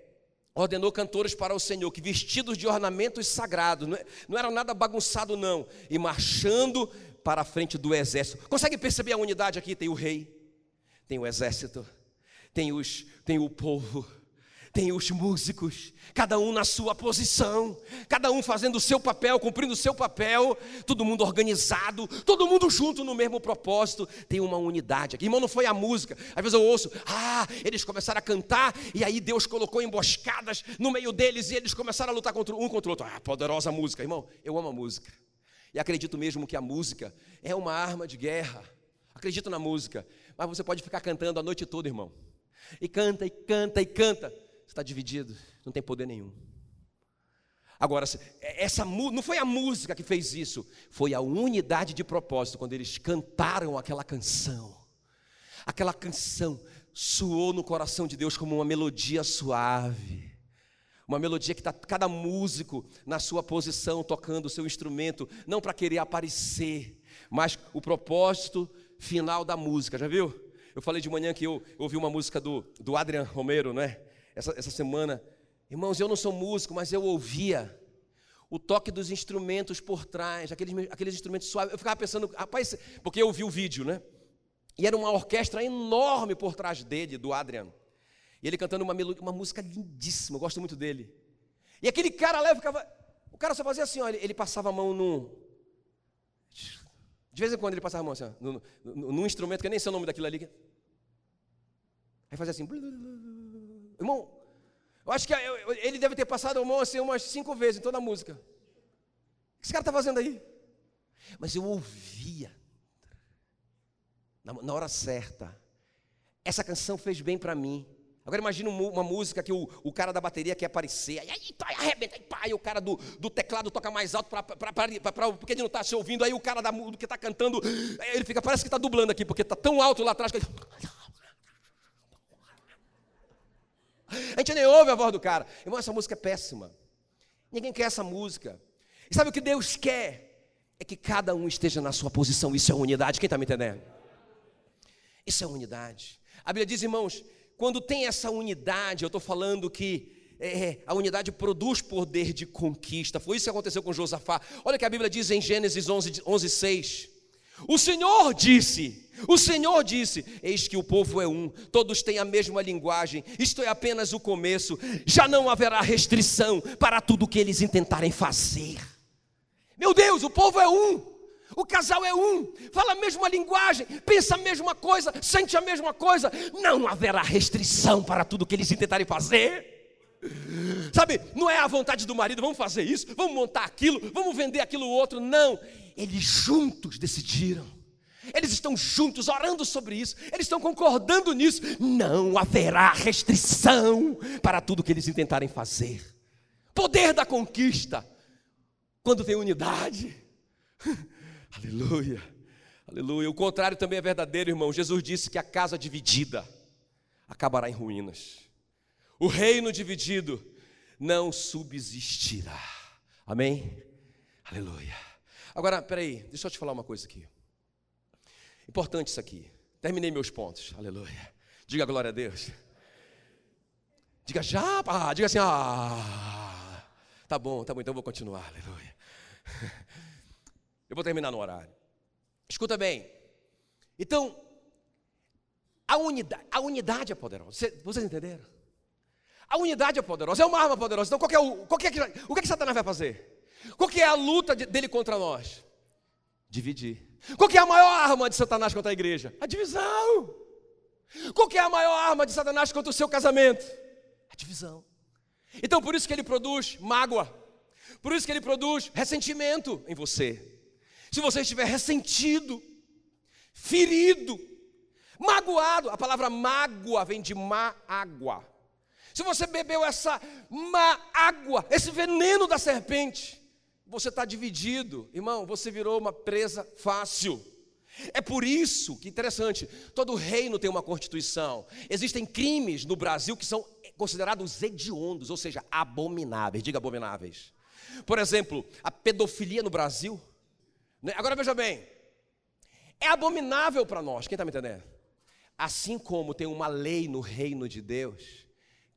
ordenou cantores para o Senhor, que vestidos de ornamentos sagrados, não, é, não era nada bagunçado, não, e marchando para a frente do exército. Consegue perceber a unidade aqui? Tem o rei, tem o exército, tem, os, tem o povo, tem os músicos, cada um na sua posição, cada um fazendo o seu papel, cumprindo o seu papel, todo mundo organizado, todo mundo junto no mesmo propósito, tem uma unidade aqui. Irmão, não foi a música, às vezes eu ouço, ah, eles começaram a cantar, e aí Deus colocou emboscadas no meio deles, e eles começaram a lutar contra um contra o outro. Ah, poderosa música, irmão, eu amo a música. E acredito mesmo que a música é uma arma de guerra. Acredito na música. Mas você pode ficar cantando a noite toda, irmão. E canta, e canta, e canta. Está dividido, não tem poder nenhum. Agora, essa não foi a música que fez isso, foi a unidade de propósito quando eles cantaram aquela canção. Aquela canção soou no coração de Deus como uma melodia suave uma melodia que está cada músico na sua posição, tocando o seu instrumento, não para querer aparecer, mas o propósito final da música, já viu? Eu falei de manhã que eu, ouvi uma música do, do Adrian Romero, né? Essa, essa semana. Irmãos, eu não sou músico, mas eu ouvia o toque dos instrumentos por trás, aqueles, aqueles instrumentos suaves. Eu ficava pensando, rapaz, porque eu ouvi o vídeo, né? E era uma orquestra enorme por trás dele, do Adrian. E ele cantando uma, uma música lindíssima, eu gosto muito dele. E aquele cara lá ficava. O cara só fazia assim, olha, ele passava a mão num. De vez em quando ele passava a mão assim, num, num instrumento que nem sei o nome daquilo ali. Aí fazia assim. Irmão, eu acho que ele deve ter passado a mão assim umas cinco vezes em toda a música. O que esse cara está fazendo aí? Mas eu ouvia, na, na hora certa, essa canção fez bem para mim. Agora imagina uma música que o, o cara da bateria quer aparecer, aí, aí pá, arrebenta, aí, pá, e o cara do, do teclado toca mais alto pra, pra, pra, porque ele não está se ouvindo, aí o cara da, do que está cantando, ele fica, parece que está dublando aqui, porque está tão alto lá atrás que ele... A gente nem ouve a voz do cara. Irmão, essa música é péssima. Ninguém quer essa música. E sabe o que Deus quer? É que cada um esteja na sua posição. Isso é unidade. Quem está me entendendo? Isso é unidade. A Bíblia diz, irmãos, quando tem essa unidade, eu estou falando que é, a unidade produz poder de conquista. Foi isso que aconteceu com Josafá. Olha o que a Bíblia diz em Gênesis 11, 11 6. O Senhor disse, o Senhor disse: Eis que o povo é um, todos têm a mesma linguagem, isto é apenas o começo, já não haverá restrição para tudo que eles intentarem fazer. Meu Deus, o povo é um. O casal é um, fala a mesma linguagem, pensa a mesma coisa, sente a mesma coisa. Não haverá restrição para tudo que eles intentarem fazer. Sabe, não é a vontade do marido, vamos fazer isso, vamos montar aquilo, vamos vender aquilo outro. Não, eles juntos decidiram. Eles estão juntos orando sobre isso, eles estão concordando nisso. Não haverá restrição para tudo que eles intentarem fazer. Poder da conquista, quando tem unidade. [laughs] Aleluia, aleluia. O contrário também é verdadeiro, irmão. Jesus disse que a casa dividida acabará em ruínas. O reino dividido não subsistirá. Amém? Aleluia. Agora, peraí, deixa eu te falar uma coisa aqui. Importante isso aqui. Terminei meus pontos. Aleluia. Diga glória a Deus. Diga já, ah, diga assim, ah. Tá bom, tá bom, então vou continuar. Aleluia. Eu vou terminar no horário. Escuta bem. Então, a unidade, a unidade é poderosa. Vocês entenderam? A unidade é poderosa, é uma arma poderosa. Então, qual é o, qual é, o que, é que Satanás vai fazer? Qual é a luta dele contra nós? Dividir. Qual é a maior arma de Satanás contra a igreja? A divisão. Qual é a maior arma de Satanás contra o seu casamento? A divisão. Então, por isso que ele produz mágoa. Por isso que ele produz ressentimento em você. Se você estiver ressentido, ferido, magoado, a palavra mágoa vem de má água. Se você bebeu essa má água, esse veneno da serpente, você está dividido, irmão, você virou uma presa fácil. É por isso que interessante, todo reino tem uma constituição. Existem crimes no Brasil que são considerados hediondos, ou seja, abomináveis. Diga abomináveis. Por exemplo, a pedofilia no Brasil. Né? Agora veja bem, é abominável para nós, quem está me entendendo? Assim como tem uma lei no reino de Deus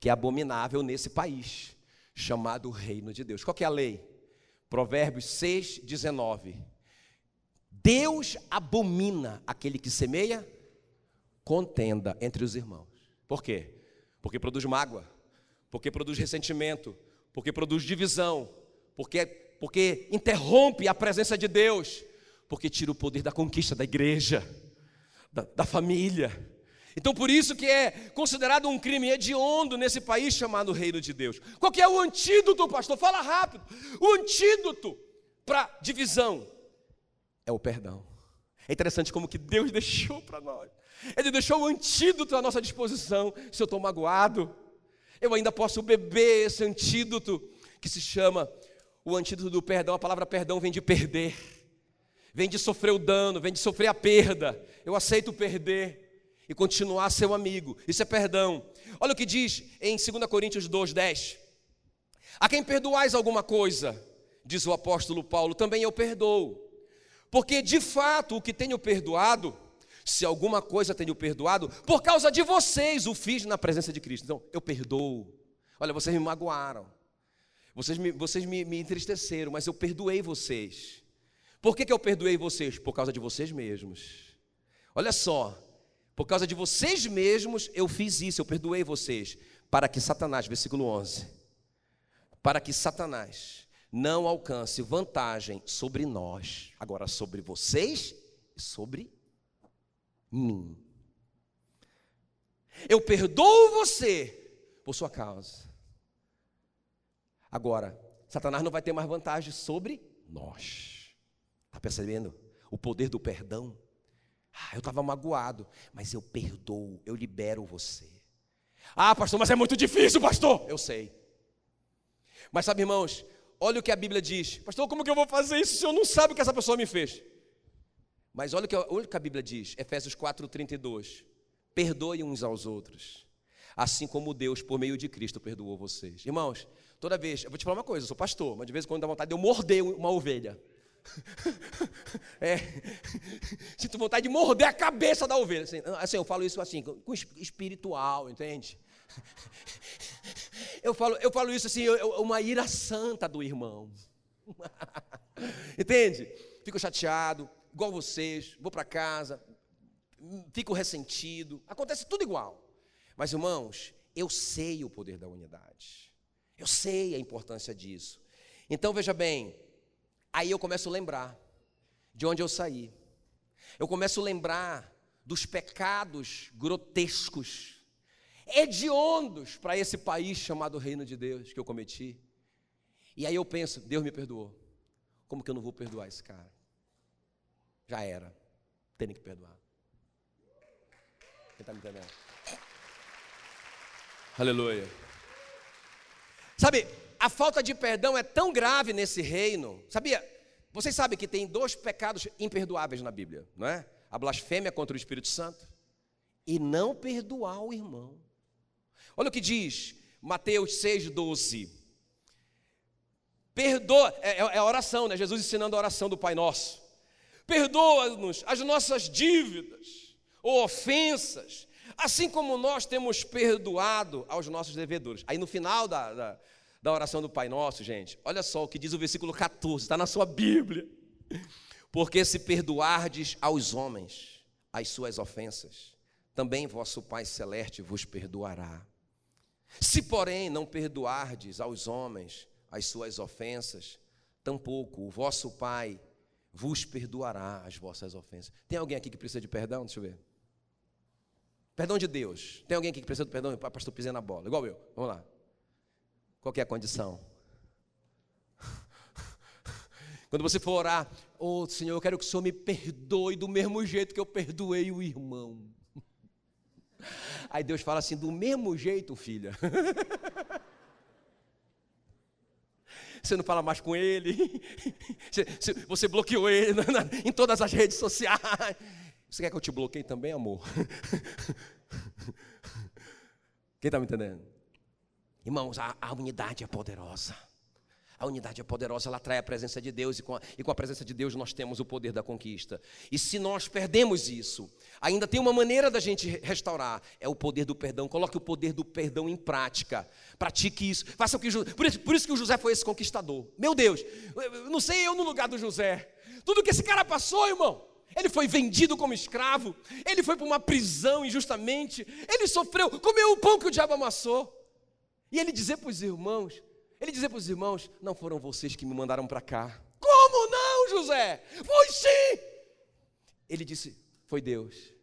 que é abominável nesse país, chamado reino de Deus. Qual é a lei? Provérbios 6, 19. Deus abomina aquele que semeia contenda entre os irmãos. Por quê? Porque produz mágoa, porque produz ressentimento, porque produz divisão, porque, porque interrompe a presença de Deus, porque tira o poder da conquista da igreja, da, da família. Então, por isso que é considerado um crime hediondo nesse país chamado Reino de Deus. Qual que é o antídoto, pastor? Fala rápido. O antídoto para divisão é o perdão. É interessante como que Deus [laughs] deixou para nós. Ele deixou o antídoto à nossa disposição. Se eu estou magoado, eu ainda posso beber esse antídoto que se chama o antídoto do perdão. A palavra perdão vem de perder, vem de sofrer o dano, vem de sofrer a perda. Eu aceito perder e continuar seu amigo. Isso é perdão. Olha o que diz em 2 Coríntios 2:10. A quem perdoais alguma coisa, diz o apóstolo Paulo, também eu perdoo. Porque de fato o que tenho perdoado, se alguma coisa tenho perdoado, por causa de vocês o fiz na presença de Cristo. Então, eu perdoo. Olha, vocês me magoaram. Vocês me, vocês me, me entristeceram, mas eu perdoei vocês. Por que, que eu perdoei vocês? Por causa de vocês mesmos. Olha só, por causa de vocês mesmos eu fiz isso, eu perdoei vocês, para que Satanás, versículo 11, para que Satanás não alcance vantagem sobre nós, agora sobre vocês e sobre mim. Eu perdoo você por sua causa. Agora, Satanás não vai ter mais vantagem sobre nós. Está percebendo? O poder do perdão. Ah, eu estava magoado, mas eu perdoo, eu libero você. Ah, pastor, mas é muito difícil, pastor. Eu sei. Mas sabe, irmãos, olha o que a Bíblia diz. Pastor, como que eu vou fazer isso se senhor não sabe o que essa pessoa me fez? Mas olha o que, olha o que a Bíblia diz, Efésios 4,32. Perdoe uns aos outros, assim como Deus, por meio de Cristo, perdoou vocês. Irmãos, toda vez, eu vou te falar uma coisa, eu sou pastor, mas de vez em quando dá vontade de eu morder uma ovelha. [laughs] É, sinto vontade de morder a cabeça da ovelha. Assim, assim, eu falo isso assim, com espiritual, entende? Eu falo, eu falo isso assim, uma ira santa do irmão. [laughs] Entende? Fico chateado, igual vocês, vou para casa, fico ressentido, acontece tudo igual. Mas, irmãos, eu sei o poder da unidade. Eu sei a importância disso. Então, veja bem, Aí eu começo a lembrar de onde eu saí. Eu começo a lembrar dos pecados grotescos, hediondos para esse país chamado Reino de Deus que eu cometi. E aí eu penso, Deus me perdoou. Como que eu não vou perdoar esse cara? Já era. Tenho que perdoar. Quem está me entendendo? Aleluia. Sabe, a falta de perdão é tão grave nesse reino. Sabia? Vocês sabem que tem dois pecados imperdoáveis na Bíblia, não é? A blasfêmia contra o Espírito Santo e não perdoar o irmão. Olha o que diz Mateus 6,12. Perdoa, é, é, é a oração, né? Jesus ensinando a oração do Pai Nosso. Perdoa-nos as nossas dívidas ou ofensas, assim como nós temos perdoado aos nossos devedores. Aí no final da, da da oração do Pai Nosso, gente, olha só o que diz o versículo 14, está na sua Bíblia. Porque se perdoardes aos homens as suas ofensas, também vosso Pai Celeste vos perdoará. Se, porém, não perdoardes aos homens as suas ofensas, tampouco o vosso Pai vos perdoará as vossas ofensas. Tem alguém aqui que precisa de perdão? Deixa eu ver. Perdão de Deus. Tem alguém aqui que precisa de perdão? Pastor, pisei na bola. Igual eu. Vamos lá. Qual é a condição? Quando você for orar, oh Senhor, eu quero que o Senhor me perdoe do mesmo jeito que eu perdoei o irmão. Aí Deus fala assim: do mesmo jeito, filha. [laughs] Você não fala mais com ele, [laughs] você bloqueou ele em todas as redes sociais. Você quer que eu te bloqueie também, amor? [laughs] Quem está me entendendo? Irmãos, a, a unidade é poderosa. A unidade é poderosa, ela atrai a presença de Deus, e com, a, e com a presença de Deus nós temos o poder da conquista. E se nós perdemos isso, ainda tem uma maneira da gente restaurar: é o poder do perdão. Coloque o poder do perdão em prática. Pratique isso. Faça o que por isso, por isso que o José foi esse conquistador. Meu Deus, não sei eu no lugar do José. Tudo que esse cara passou, irmão. Ele foi vendido como escravo, ele foi para uma prisão injustamente, ele sofreu, comeu o pão que o diabo amassou. E ele dizer para os irmãos: ele dizia para os irmãos: Não foram vocês que me mandaram para cá. Como não, José? Foi sim. Ele disse: Foi Deus.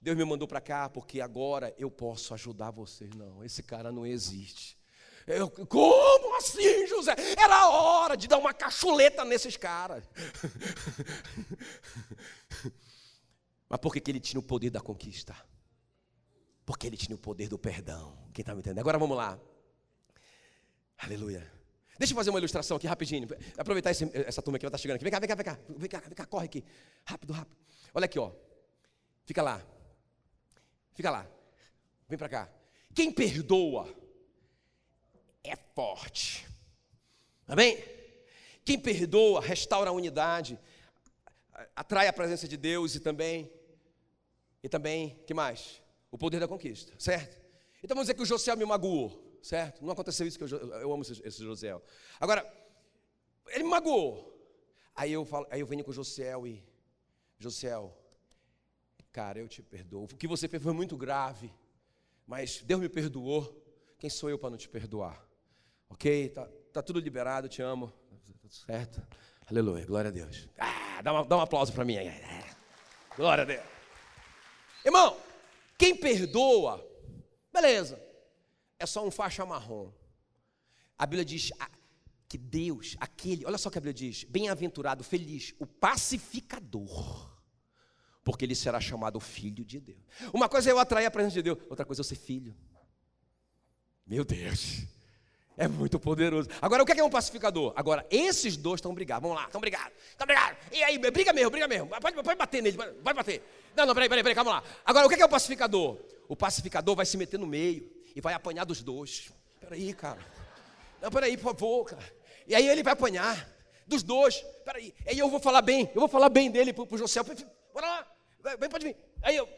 Deus me mandou para cá porque agora eu posso ajudar vocês. Não, esse cara não existe. Eu, como assim, José? Era hora de dar uma cachuleta nesses caras. [laughs] Mas por que ele tinha o poder da conquista? Porque ele tinha o poder do perdão. Quem está me entendendo? Agora vamos lá. Aleluia. Deixa eu fazer uma ilustração aqui rapidinho. Aproveitar esse, essa turma que estar chegando aqui. Vem cá, vem cá, vem cá. Vem cá, vem cá, corre aqui. Rápido, rápido. Olha aqui, ó. Fica lá. Fica lá. Vem para cá. Quem perdoa é forte. Amém? Quem perdoa, restaura a unidade, atrai a presença de Deus e também, e também, que mais? O poder da conquista, certo? Então vamos dizer que o José me magoou certo? Não aconteceu isso que eu, eu amo esse, José. Agora, ele me magoou. Aí eu, falo, aí eu venho com o Josiel e, Josiel, cara, eu te perdoo. O que você fez foi muito grave, mas Deus me perdoou. Quem sou eu para não te perdoar? Ok? Tá, tá tudo liberado, te amo. Tudo certo? Aleluia, glória a Deus. Ah, dá, uma, dá um aplauso para mim aí. Glória a Deus. Irmão, quem perdoa, beleza é só um faixa marrom. A Bíblia diz que Deus, aquele, olha só o que a Bíblia diz: bem-aventurado, feliz, o pacificador, porque ele será chamado filho de Deus. Uma coisa é eu atrair a presença de Deus, outra coisa é eu ser filho. Meu Deus, é muito poderoso. Agora, o que é, é um pacificador? Agora, esses dois estão brigados. Vamos lá, estão brigados. Estão brigados. E aí, briga mesmo, briga mesmo. Pode, pode bater nele, pode bater. Não, não, peraí, peraí, peraí, calma lá. Agora, o que é, é um pacificador? O pacificador vai se meter no meio e vai apanhar dos dois. Peraí, cara. Não, peraí, por favor, cara. E aí ele vai apanhar dos dois. Peraí. Aí eu vou falar bem, eu vou falar bem dele pro, pro José. Bora lá, vem, pode vir. Aí eu,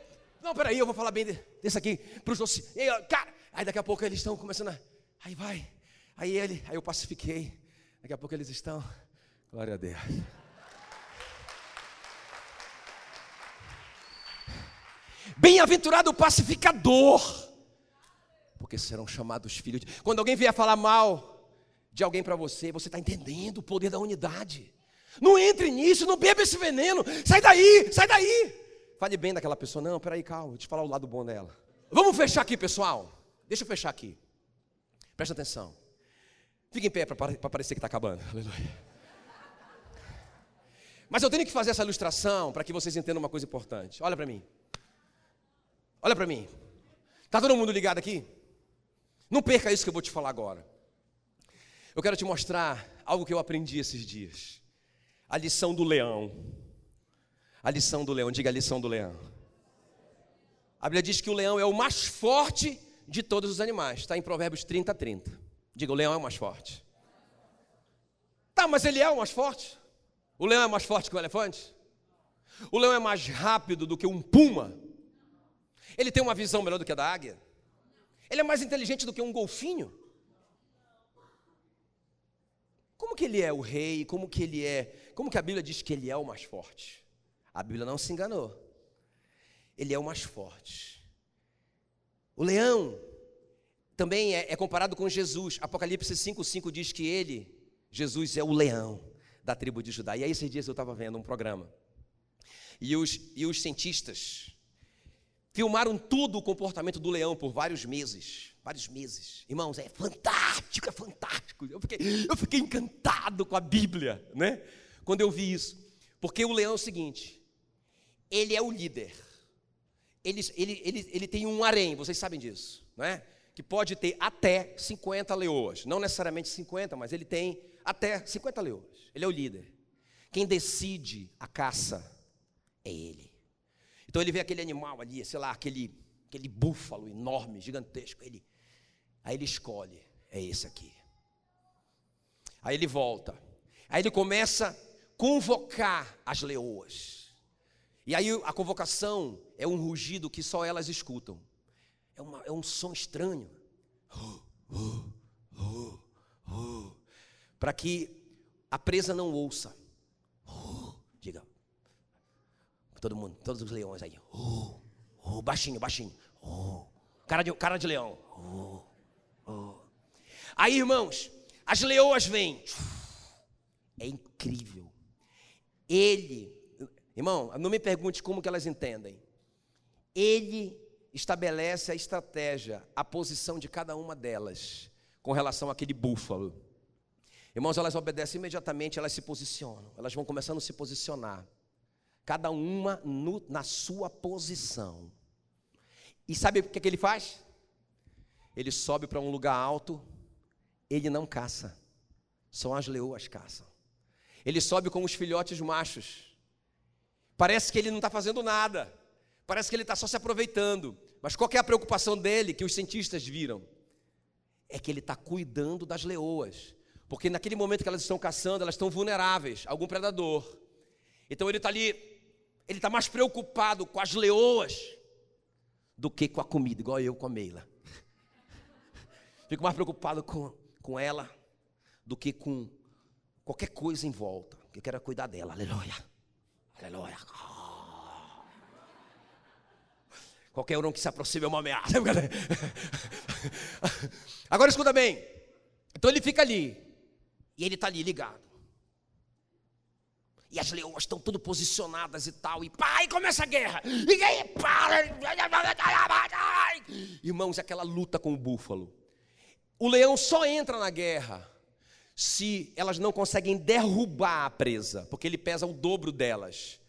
não, peraí, eu vou falar bem desse aqui pro José. E aí, cara, aí daqui a pouco eles estão começando a. Aí vai. Aí ele, aí eu pacifiquei. Daqui a pouco eles estão. Glória a Deus. Bem-aventurado o pacificador porque serão chamados filhos. De... Quando alguém vier falar mal de alguém para você, você está entendendo o poder da unidade. Não entre nisso, não beba esse veneno. Sai daí, sai daí. Fale bem daquela pessoa. Não, peraí, calma, vou te falar o lado bom dela. Vamos fechar aqui, pessoal. Deixa eu fechar aqui. Presta atenção. Fique em pé para parecer que está acabando. Aleluia. Mas eu tenho que fazer essa ilustração para que vocês entendam uma coisa importante. Olha para mim. Olha para mim. Está todo mundo ligado aqui? Não perca isso que eu vou te falar agora. Eu quero te mostrar algo que eu aprendi esses dias. A lição do leão. A lição do leão, diga a lição do leão. A Bíblia diz que o leão é o mais forte de todos os animais. Está em Provérbios 30, 30. Diga, o leão é o mais forte. Tá, mas ele é o mais forte? O leão é mais forte que o elefante? O leão é mais rápido do que um puma? Ele tem uma visão melhor do que a da águia? Ele é mais inteligente do que um golfinho? como que ele é o rei? Como que ele é? Como que a Bíblia diz que ele é o mais forte? A Bíblia não se enganou. Ele é o mais forte. O leão também é, é comparado com Jesus. Apocalipse 5,5 diz que ele, Jesus, é o leão da tribo de Judá. E aí, esses dias eu estava vendo um programa. E os, e os cientistas filmaram tudo o comportamento do leão por vários meses. Vários meses. Irmãos, é fantástico, é fantástico. Eu fiquei, eu fiquei encantado com a Bíblia, né? Quando eu vi isso. Porque o leão é o seguinte: ele é o líder. Ele, ele, ele, ele tem um harém, vocês sabem disso, não é? Que pode ter até 50 leoas. Não necessariamente 50, mas ele tem até 50 leões. Ele é o líder. Quem decide a caça é ele. Então ele vê aquele animal ali, sei lá, aquele, aquele búfalo enorme, gigantesco. Ele, aí ele escolhe, é esse aqui. Aí ele volta. Aí ele começa a convocar as leoas. E aí a convocação é um rugido que só elas escutam. É, uma, é um som estranho. Para que a presa não ouça. Uh, diga. Todo mundo, todos os leões aí. Uh, uh, baixinho, baixinho. Uh, cara, de, cara de leão. Aí, irmãos, as leoas vêm. É incrível. Ele, irmão, não me pergunte como que elas entendem. Ele estabelece a estratégia, a posição de cada uma delas com relação àquele búfalo. Irmãos, elas obedecem imediatamente, elas se posicionam, elas vão começando a se posicionar, cada uma no, na sua posição. E sabe o que, é que ele faz? Ele sobe para um lugar alto, ele não caça, são as leoas caçam. Ele sobe com os filhotes machos, parece que ele não está fazendo nada, parece que ele está só se aproveitando, mas qual é a preocupação dele que os cientistas viram? É que ele está cuidando das leoas. Porque naquele momento que elas estão caçando, elas estão vulneráveis a algum predador. Então ele está ali, ele está mais preocupado com as leoas do que com a comida, igual eu com a Meila. [laughs] Fico mais preocupado com, com ela do que com qualquer coisa em volta. Eu quero cuidar dela. Aleluia. Aleluia. [laughs] Qualquer um que se aproxime é uma ameaça. [laughs] Agora escuta bem. Então ele fica ali. E ele está ali ligado. E as leoas estão tudo posicionadas e tal. E pai, começa a guerra. E aí, para. Irmãos, aquela luta com o búfalo. O leão só entra na guerra se elas não conseguem derrubar a presa, porque ele pesa o dobro delas.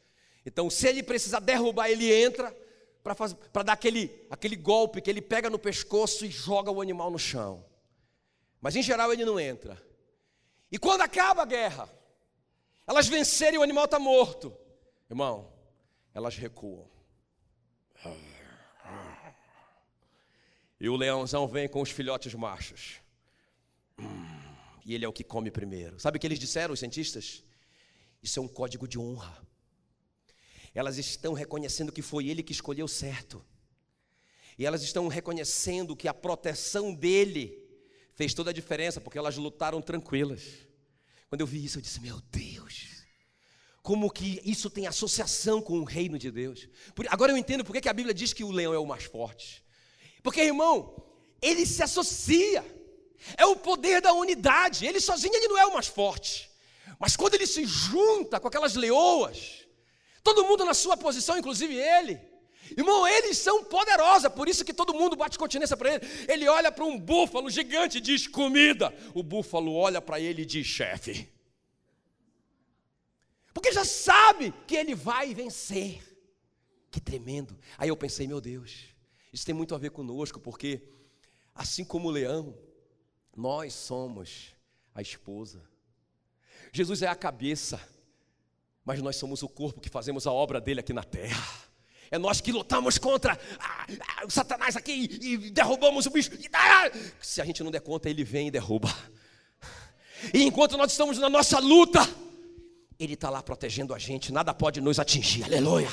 Então, se ele precisar derrubar, ele entra para dar aquele, aquele golpe que ele pega no pescoço e joga o animal no chão. Mas em geral ele não entra. E quando acaba a guerra, elas vencerem e o animal está morto. Irmão, elas recuam. E o leãozão vem com os filhotes machos. E ele é o que come primeiro. Sabe o que eles disseram, os cientistas? Isso é um código de honra. Elas estão reconhecendo que foi ele que escolheu certo. E elas estão reconhecendo que a proteção dele fez toda a diferença, porque elas lutaram tranquilas. Quando eu vi isso, eu disse: Meu Deus, como que isso tem associação com o reino de Deus. Agora eu entendo porque que a Bíblia diz que o leão é o mais forte. Porque, irmão, ele se associa. É o poder da unidade. Ele sozinho ele não é o mais forte. Mas quando ele se junta com aquelas leoas, todo mundo na sua posição, inclusive ele, Irmão, eles são poderosos, por isso que todo mundo bate continência para ele. Ele olha para um búfalo gigante e diz comida. O búfalo olha para ele e diz chefe. Porque já sabe que ele vai vencer. Que tremendo. Aí eu pensei, meu Deus, isso tem muito a ver conosco, porque assim como o leão, nós somos a esposa. Jesus é a cabeça, mas nós somos o corpo que fazemos a obra dele aqui na terra. É nós que lutamos contra ah, ah, o Satanás aqui e, derrubamos o bicho. Ah, se a gente não der conta, ele vem e derruba. E enquanto nós estamos na nossa luta, ele está lá protegendo a gente, nada pode nos atingir. Aleluia.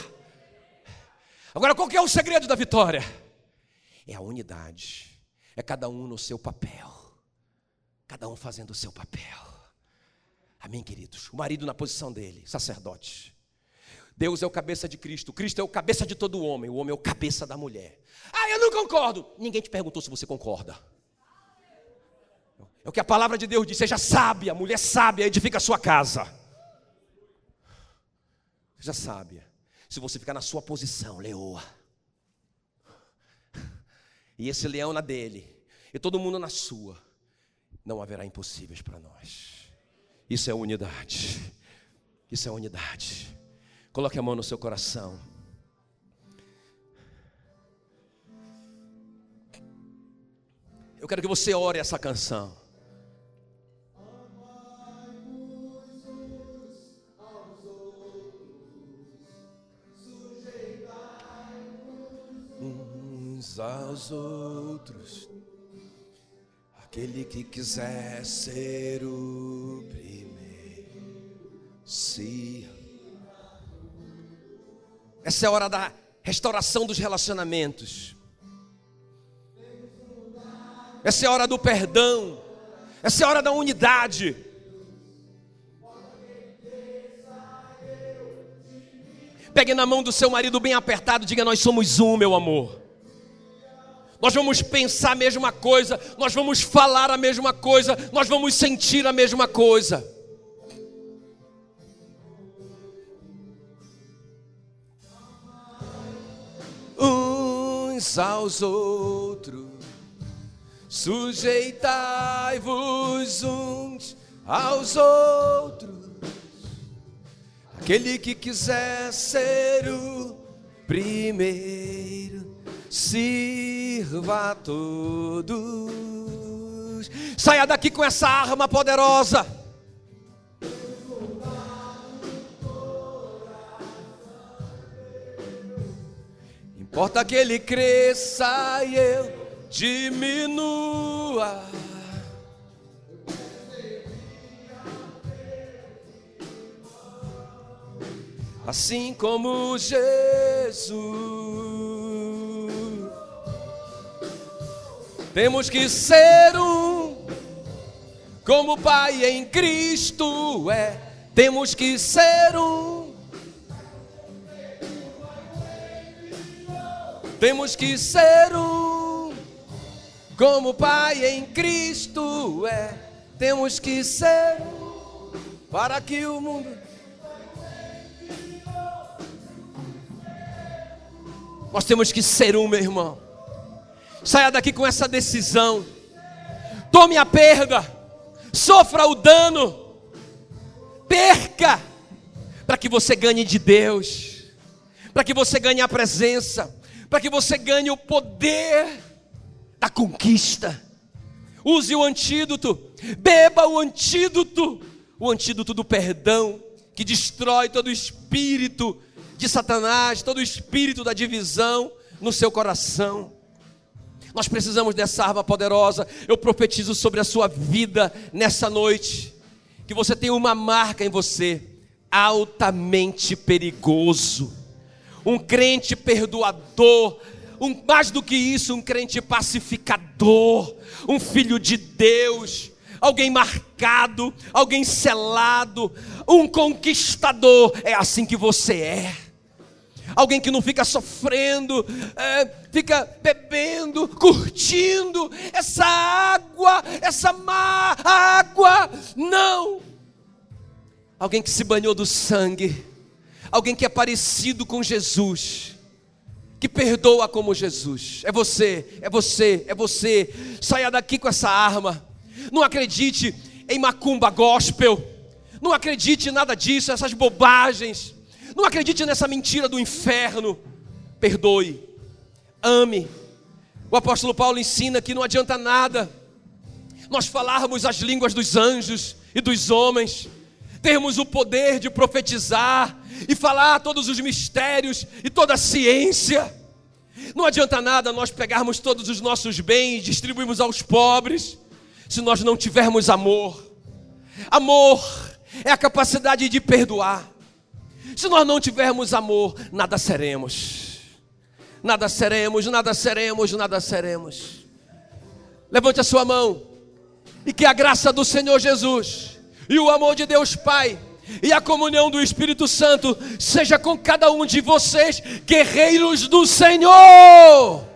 Agora, qual que é o segredo da vitória? É a unidade. É cada um no seu papel. Cada um fazendo o seu papel. Amém, queridos? O marido na posição dele, sacerdote. Deus é o cabeça de Cristo, Cristo é o cabeça de todo homem, o homem é o cabeça da mulher. Ah, eu não concordo. Ninguém te perguntou se você concorda. É o que a palavra de Deus diz: seja sábia, mulher sábia, edifica a sua casa. Seja sábia. Se você ficar na sua posição, leoa. E esse leão na dele, e todo mundo na sua, não haverá impossíveis para nós. Isso é unidade. Isso é unidade. Coloque a mão no seu coração. Eu quero que você ore essa canção. Aos outros, aquele que quiser ser o primeiro, se essa é a hora da restauração dos relacionamentos. Essa é a hora do perdão. Essa é a hora da unidade. Pegue na mão do seu marido bem apertado, diga: Nós somos um, meu amor. Nós vamos pensar a mesma coisa, nós vamos falar a mesma coisa, nós vamos sentir a mesma coisa. Uns aos outros Sujeitai-vos uns aos outros. Aquele que quiser ser o primeiro, sirva a todos. Saia daqui com essa arma poderosa. Importa que ele cresça e eu diminua. Assim como Jesus, temos que ser um, como o Pai em Cristo é, temos que ser um. Temos que ser um como Pai em Cristo é, temos que ser para que o mundo. Nós temos que ser um, meu irmão. Saia daqui com essa decisão. Tome a perda. Sofra o dano. Perca. Para que você ganhe de Deus. Para que você ganhe a presença. Para que você ganhe o poder da conquista. Use o antídoto, beba o antídoto, o antídoto do perdão, que destrói todo o espírito de Satanás, todo o espírito da divisão no seu coração. Nós precisamos dessa arma poderosa. Eu profetizo sobre a sua vida nessa noite, que você tem uma marca em você altamente perigoso. Um crente perdoador, um, mais do que isso, um crente pacificador, um filho de Deus, alguém marcado, alguém selado, um conquistador. É assim que você é. Alguém que não fica sofrendo, é, fica bebendo, curtindo essa água, essa má água. Não. Alguém que se banhou do sangue, alguém que é parecido com Jesus que perdoa como Jesus. É você, é você, é você. Saia daqui com essa arma. Não acredite em macumba gospel. Não acredite em nada disso, essas bobagens. Não acredite nessa mentira do inferno. Perdoe. Ame. O apóstolo Paulo ensina que não adianta nada nós falarmos as línguas dos anjos e dos homens, termos o poder de profetizar, e falar todos os mistérios e toda a ciência. Não adianta nada nós pegarmos todos os nossos bens e distribuirmos aos pobres, se nós não tivermos amor. Amor é a capacidade de perdoar. Se nós não tivermos amor, nada seremos. Nada seremos, nada seremos, nada seremos. Levante a sua mão e que a graça do Senhor Jesus e o amor de Deus Pai e a comunhão do Espírito Santo seja com cada um de vocês, guerreiros do Senhor.